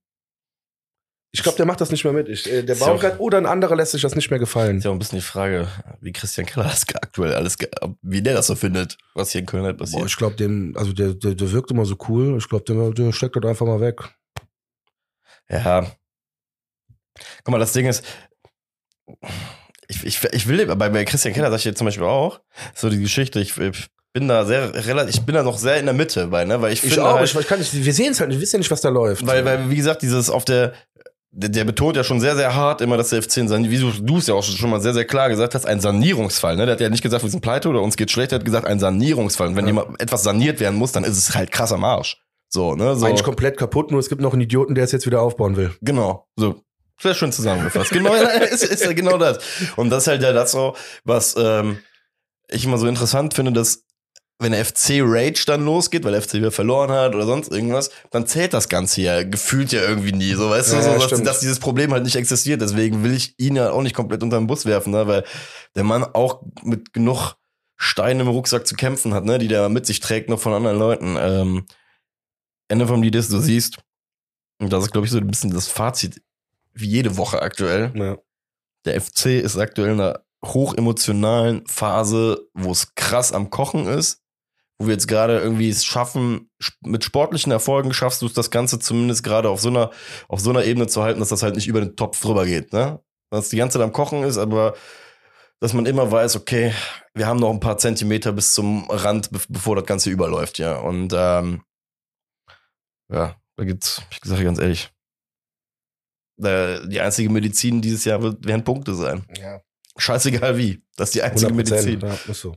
Speaker 1: Ich glaube, der macht das nicht mehr mit. Ich, äh, der Baumgart oder ein anderer lässt sich das nicht mehr gefallen.
Speaker 2: ist ja auch ein bisschen die Frage, wie Christian Keller das aktuell alles, wie der das so findet, was hier in Köln halt passiert.
Speaker 1: Boah, ich glaube, dem, also der, der, der wirkt immer so cool. Ich glaube, der, der steckt dort einfach mal weg.
Speaker 2: Ja. Guck mal, das Ding ist, ich, ich, ich will, bei, bei Christian Keller sag ich jetzt zum Beispiel auch, so die Geschichte, ich, ich bin da sehr relativ, ich bin da noch sehr in der Mitte bei, ne, weil ich,
Speaker 1: Ich
Speaker 2: finde
Speaker 1: auch,
Speaker 2: halt,
Speaker 1: ich, ich kann nicht, wir sehen es halt, wir wissen ja nicht, was da läuft.
Speaker 2: weil, weil, wie gesagt, dieses auf der, der, der betont ja schon sehr, sehr hart immer, dass der FC ein San- wie du du es ja auch schon mal sehr, sehr klar gesagt hast, ein Sanierungsfall. Ne? Der hat ja nicht gesagt, wir sind pleite oder uns geht schlecht, der hat gesagt, ein Sanierungsfall. Und wenn
Speaker 1: Ja.
Speaker 2: jemand etwas saniert werden muss, dann ist es halt krass am Arsch. So, ne? So,
Speaker 1: Eigentlich komplett kaputt, nur es gibt noch einen Idioten, der es jetzt wieder aufbauen will.
Speaker 2: genau. So. Sehr schön zusammengefasst. genau, ist, ist ja genau das. Und das ist halt ja das so, was ähm, ich immer so interessant finde, dass wenn der FC Rage dann losgeht, weil der FC wieder verloren hat oder sonst irgendwas, dann zählt das Ganze ja gefühlt ja irgendwie nie. So, weißt
Speaker 1: Ja,
Speaker 2: du, so,
Speaker 1: ja,
Speaker 2: dass, dass dieses Problem halt nicht existiert. Deswegen will ich ihn ja auch nicht komplett unter den Bus werfen, ne? weil der Mann auch mit genug Steinen im Rucksack zu kämpfen hat, ne? die der mit sich trägt, noch von anderen Leuten. Ähm, Ende vom Lied ist, du siehst, und das ist, glaube ich, so ein bisschen das Fazit, wie jede Woche aktuell.
Speaker 1: Ja.
Speaker 2: Der FC ist aktuell in einer hochemotionalen Phase, wo es krass am Kochen ist, wo wir jetzt gerade irgendwie es schaffen, mit sportlichen Erfolgen schaffst du es, das Ganze zumindest gerade auf so einer, auf so einer Ebene zu halten, dass das halt nicht über den Topf drüber geht, ne? Dass die ganze Zeit am Kochen ist, aber dass man immer weiß, okay, wir haben noch ein paar Zentimeter bis zum Rand, be- bevor das Ganze überläuft, ja. Und ähm, ja, da gibt's, ich sage ganz ehrlich, die einzige Medizin dieses Jahr wird, werden Punkte sein.
Speaker 1: ja.
Speaker 2: Scheißegal wie. Das ist die einzige
Speaker 1: 100%,
Speaker 2: Medizin.
Speaker 1: Ja, ist so.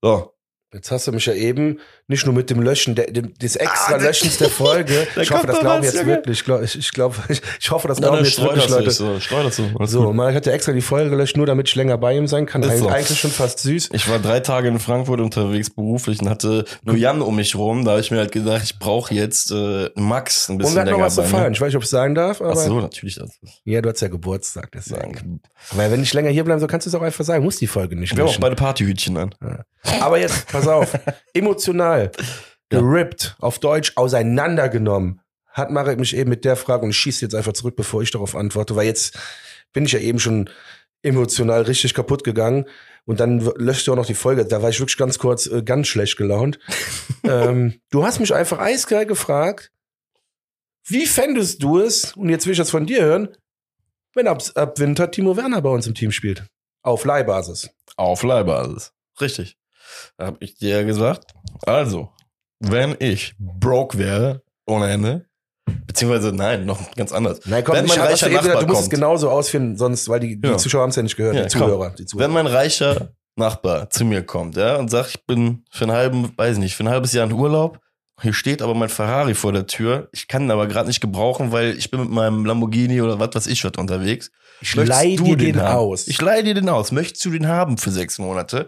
Speaker 2: So.
Speaker 1: Jetzt hast du mich ja eben nicht nur mit dem Löschen, der, dem, des extra
Speaker 2: Ah, der-
Speaker 1: Löschens der Folge. Ich hoffe, das
Speaker 2: noch
Speaker 1: glauben
Speaker 2: was,
Speaker 1: jetzt
Speaker 2: Junge.
Speaker 1: wirklich. Ich ich, glaub, ich, ich hoffe, das glauben
Speaker 2: dann
Speaker 1: jetzt wirklich Leute.
Speaker 2: so. Streu so. Alles
Speaker 1: So,
Speaker 2: gut.
Speaker 1: man hat ja extra die Folge gelöscht, nur damit ich länger bei ihm sein kann.
Speaker 2: Ist
Speaker 1: Eig
Speaker 2: so.
Speaker 1: Eigentlich schon fast süß.
Speaker 2: Ich war drei Tage in Frankfurt unterwegs beruflich und hatte nur Jan um mich rum. Da habe ich mir halt gedacht, ich brauche jetzt äh, Max ein
Speaker 1: Und
Speaker 2: bisschen
Speaker 1: wir hatten noch
Speaker 2: länger
Speaker 1: was zu feiern.
Speaker 2: mir.
Speaker 1: Ich weiß nicht, ob ich sagen darf, aber
Speaker 2: Ach so, natürlich. Das
Speaker 1: ja, du hast ja Geburtstag, deswegen. Weil wenn ich länger hier bleiben soll, kannst du es auch einfach sagen. Muss die Folge nicht
Speaker 2: Wir haben auch
Speaker 1: löschen.
Speaker 2: beide Partyhütchen an.
Speaker 1: Aber jetzt, pass auf, emotional,
Speaker 2: Ja.
Speaker 1: gerippt, auf Deutsch auseinandergenommen, hat Marek mich eben mit der Frage, und ich schieße jetzt einfach zurück, bevor ich darauf antworte, weil jetzt bin ich ja eben schon emotional richtig kaputt gegangen und dann w- löscht du auch noch die Folge. Da war ich wirklich ganz kurz äh, ganz schlecht gelaunt. ähm, du hast mich einfach eiskalt gefragt, wie fändest du es, und jetzt will ich das von dir hören, wenn ab, ab Winter Timo Werner bei uns im Team spielt? Auf Leihbasis.
Speaker 2: Auf Leihbasis. Richtig. Da habe ich dir gesagt, also, wenn ich broke wäre, ohne Ende, beziehungsweise nein, noch ganz anders.
Speaker 1: Nein, komm,
Speaker 2: Wenn mein reicher
Speaker 1: eben gesagt, du
Speaker 2: Nachbar
Speaker 1: musst es
Speaker 2: kommt.
Speaker 1: genauso ausführen, sonst, weil die, die
Speaker 2: Ja.
Speaker 1: Zuschauer haben es ja nicht gehört,
Speaker 2: Ja,
Speaker 1: die Zuhörer. Die
Speaker 2: Wenn
Speaker 1: Zuhörer.
Speaker 2: mein reicher Nachbar zu mir kommt, ja, und sagt, ich bin für einen halben, weiß nicht, für ein halbes Jahr in Urlaub, hier steht aber mein Ferrari vor der Tür, ich kann ihn aber gerade nicht gebrauchen, weil ich bin mit meinem Lamborghini oder was weiß ich was unterwegs.
Speaker 1: Ich leih dir den
Speaker 2: haben?
Speaker 1: aus.
Speaker 2: Ich leih dir den aus. Möchtest du den haben für sechs Monate?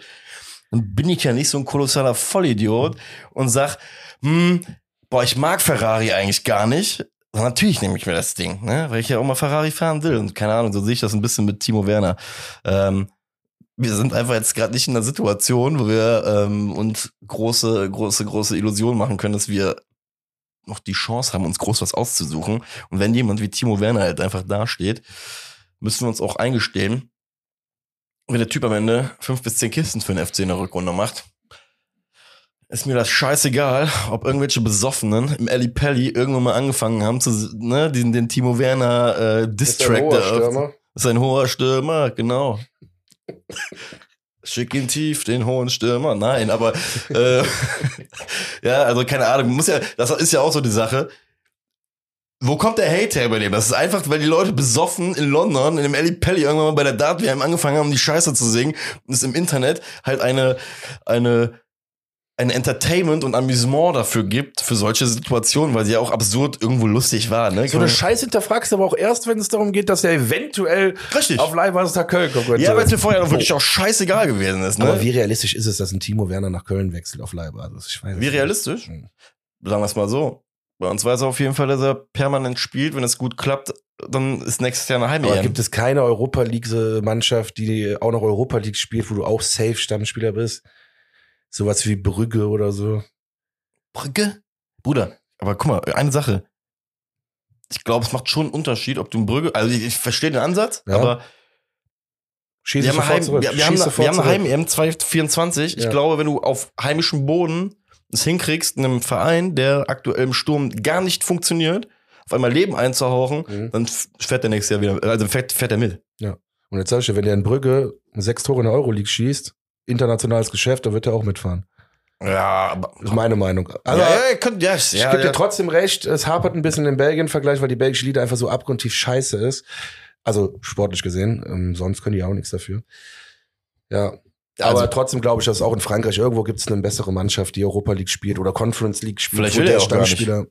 Speaker 2: Dann bin ich ja nicht so ein kolossaler Vollidiot und sag, hm, boah, ich mag Ferrari eigentlich gar nicht. Und natürlich nehme ich mir das Ding, ne? weil ich ja auch mal Ferrari fahren will. Und keine Ahnung, so sehe ich das ein bisschen mit Timo Werner. Ähm, wir sind einfach jetzt gerade nicht in einer Situation, wo wir ähm, uns große, große, große Illusionen machen können, dass wir noch die Chance haben, uns groß was auszusuchen. Und wenn jemand wie Timo Werner halt einfach dasteht, müssen wir uns auch eingestehen, wenn der Typ am Ende fünf bis zehn Kisten für den FC in der Rückrunde macht, ist mir das scheißegal, ob irgendwelche Besoffenen im Ali Pelli irgendwann mal angefangen haben, zu, ne, den, den Timo Werner äh, Distrack da ist ein hoher Stürmer, genau. Schick ihn tief, den hohen Stürmer. Nein, aber äh, ja, also keine Ahnung. Muss ja, das ist ja auch so die Sache. Wo kommt der Hate her bei dem? Das ist einfach, weil die Leute besoffen in London, in dem Ellie Pelli irgendwann mal bei der Dart WM angefangen haben, die Scheiße zu singen und es im Internet halt eine, eine, ein Entertainment und Amüsement dafür gibt, für solche Situationen, weil sie ja auch absurd irgendwo lustig war. Ne?
Speaker 1: So eine Scheiße hinterfragst du aber auch erst, wenn es darum geht, dass er eventuell
Speaker 2: Richtig.
Speaker 1: auf Leihbasis nach Köln kommt.
Speaker 2: Ja, weil es mir vorher noch wirklich auch scheißegal gewesen ist. Ne?
Speaker 1: Aber wie realistisch ist es, dass ein Timo Werner nach Köln wechselt auf Leihbasis? Ich weiß
Speaker 2: Wie
Speaker 1: nicht.
Speaker 2: realistisch?
Speaker 1: Hm.
Speaker 2: Sagen wir es mal so. Bei uns weiß er auf jeden Fall, dass er permanent spielt. Wenn es gut klappt, dann ist nächstes Jahr eine heim
Speaker 1: Aber gibt es keine Europa League-Mannschaft, die auch noch Europa League spielt, wo du auch safe Stammspieler bist? Sowas wie Brügge oder so.
Speaker 2: Brücke? Bruder, aber guck mal, eine Sache. Ich glaube, es macht schon einen Unterschied, ob du in Brügge, also ich, ich verstehe den Ansatz,
Speaker 1: Ja.
Speaker 2: aber
Speaker 1: Schieß
Speaker 2: wir
Speaker 1: ich
Speaker 2: haben, Heim, wir, wir haben, wir haben eine. Heim-EM 2024. Ich
Speaker 1: Ja.
Speaker 2: glaube, wenn du auf heimischem Boden es hinkriegst, in einem Verein, der aktuell im Sturm gar nicht funktioniert, auf einmal Leben einzuhauchen,
Speaker 1: Mhm.
Speaker 2: dann fährt der nächstes Jahr wieder, also fährt, fährt er mit.
Speaker 1: Und jetzt sag ich dir, wenn der in Brügge sechs Tore in der Euroleague schießt, internationales Geschäft, dann wird er auch mitfahren.
Speaker 2: Ja, aber.
Speaker 1: Das ist meine Meinung. Also,
Speaker 2: ja, ja, könnt, ja,
Speaker 1: ich
Speaker 2: ja,
Speaker 1: gebe
Speaker 2: ja.
Speaker 1: dir trotzdem recht, es hapert ein bisschen im Belgien-Vergleich, weil die belgische Liga einfach so abgrundtief scheiße ist. Also sportlich gesehen, ähm, sonst können die auch nichts dafür. Ja,
Speaker 2: Also-
Speaker 1: aber trotzdem glaube ich, dass auch in Frankreich irgendwo gibt es eine bessere Mannschaft, die Europa League spielt oder Conference League spielt.
Speaker 2: Vielleicht will
Speaker 1: der
Speaker 2: er auch gar nicht.
Speaker 1: Stammspieler.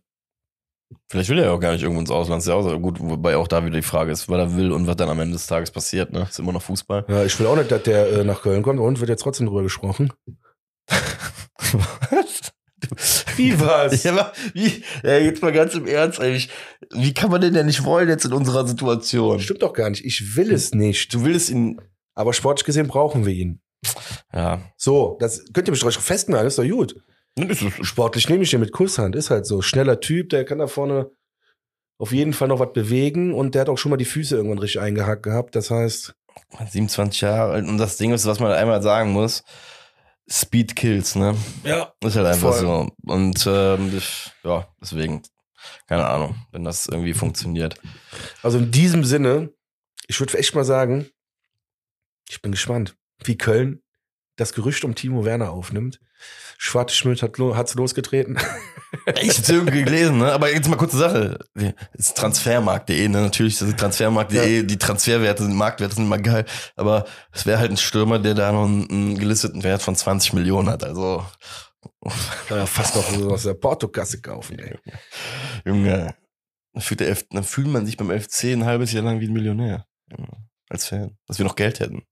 Speaker 2: Vielleicht will er ja auch gar nicht irgendwo ins Ausland. Ja gut, wobei auch da wieder die Frage ist, was er will und was dann am Ende des Tages passiert. Ne? Ist immer noch Fußball.
Speaker 1: Ja, ich will auch nicht, dass der äh, nach Köln kommt und wird jetzt trotzdem drüber gesprochen. Wie war's?
Speaker 2: Ja, aber wie, ja, jetzt mal ganz im Ernst, eigentlich. Wie kann man denn denn nicht wollen jetzt in unserer Situation?
Speaker 1: Stimmt doch gar nicht. Ich will es nicht.
Speaker 2: Du willst ihn.
Speaker 1: Aber sportlich gesehen brauchen wir ihn.
Speaker 2: Ja.
Speaker 1: So, das könnt ihr mich drauf festnageln, ist doch gut. Sportlich nehme ich den mit Kusshand, ist halt so. Schneller Typ, der kann da vorne auf jeden Fall noch was bewegen und der hat auch schon mal die Füße irgendwann richtig eingehackt gehabt. Das heißt,
Speaker 2: 27 Jahre alt. Und das Ding ist, was man einmal sagen muss, Speed kills, ne?
Speaker 1: ja,
Speaker 2: Ist halt einfach
Speaker 1: Voll.
Speaker 2: so. Und ähm, ich, ja, deswegen, keine Ahnung, wenn das irgendwie funktioniert.
Speaker 1: also in diesem Sinne, ich würde echt mal sagen, ich bin gespannt, wie Köln das Gerücht um Timo Werner aufnimmt. Schwarte Schmidt hat lo hat's losgetreten.
Speaker 2: Ich hab's irgendwie gelesen, ne? Aber jetzt mal kurze Sache. Ist transfermarkt.de, ne? Natürlich ist transfermarkt.de, die Transferwerte sind, Marktwerte sind immer geil. Aber es wäre halt ein Stürmer, der da noch einen, einen gelisteten Wert von 20 Millionen hat. Also,
Speaker 1: Kann ja fast noch so aus der Portokasse kaufen, ey.
Speaker 2: Junge, dann fühlt, der F dann fühlt man sich beim FC ein halbes Jahr lang wie ein Millionär. Ja, als Fan. Dass wir noch Geld hätten.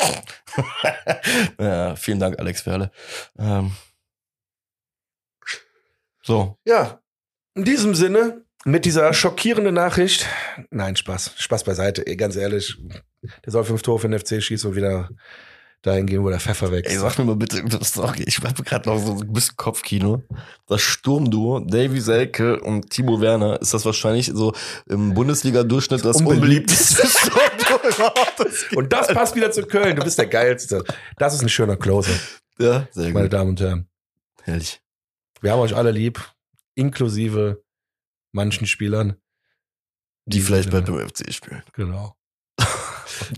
Speaker 2: ja, vielen Dank, Alex Werle. Ähm, so.
Speaker 1: Ja, in diesem Sinne, mit dieser schockierenden Nachricht, nein, Spaß, Spaß beiseite, ganz ehrlich, der soll fünf Tore für den FC schießen und wieder dahin gehen, wo der Pfeffer wächst.
Speaker 2: Ey, sag mir mal bitte, das Story. Ich habe gerade noch so ein bisschen Kopfkino. Das Sturmduo, Davy Selke und Timo Werner, ist das wahrscheinlich so im Bundesliga-Durchschnitt das Unbeliebteste. Sturmduo überhaupt.
Speaker 1: Und das passt wieder zu Köln, du bist der Geilste. Das ist ein schöner Closer,
Speaker 2: Ja, sehr
Speaker 1: meine
Speaker 2: gut.
Speaker 1: Damen und Herren.
Speaker 2: Herrlich.
Speaker 1: Wir haben euch alle lieb, inklusive manchen Spielern.
Speaker 2: Die vielleicht bald beim FC spielen.
Speaker 1: Genau.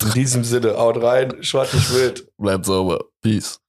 Speaker 1: In diesem Sinne, haut rein, schwarz nicht wild.
Speaker 2: Bleibt sauber. Peace.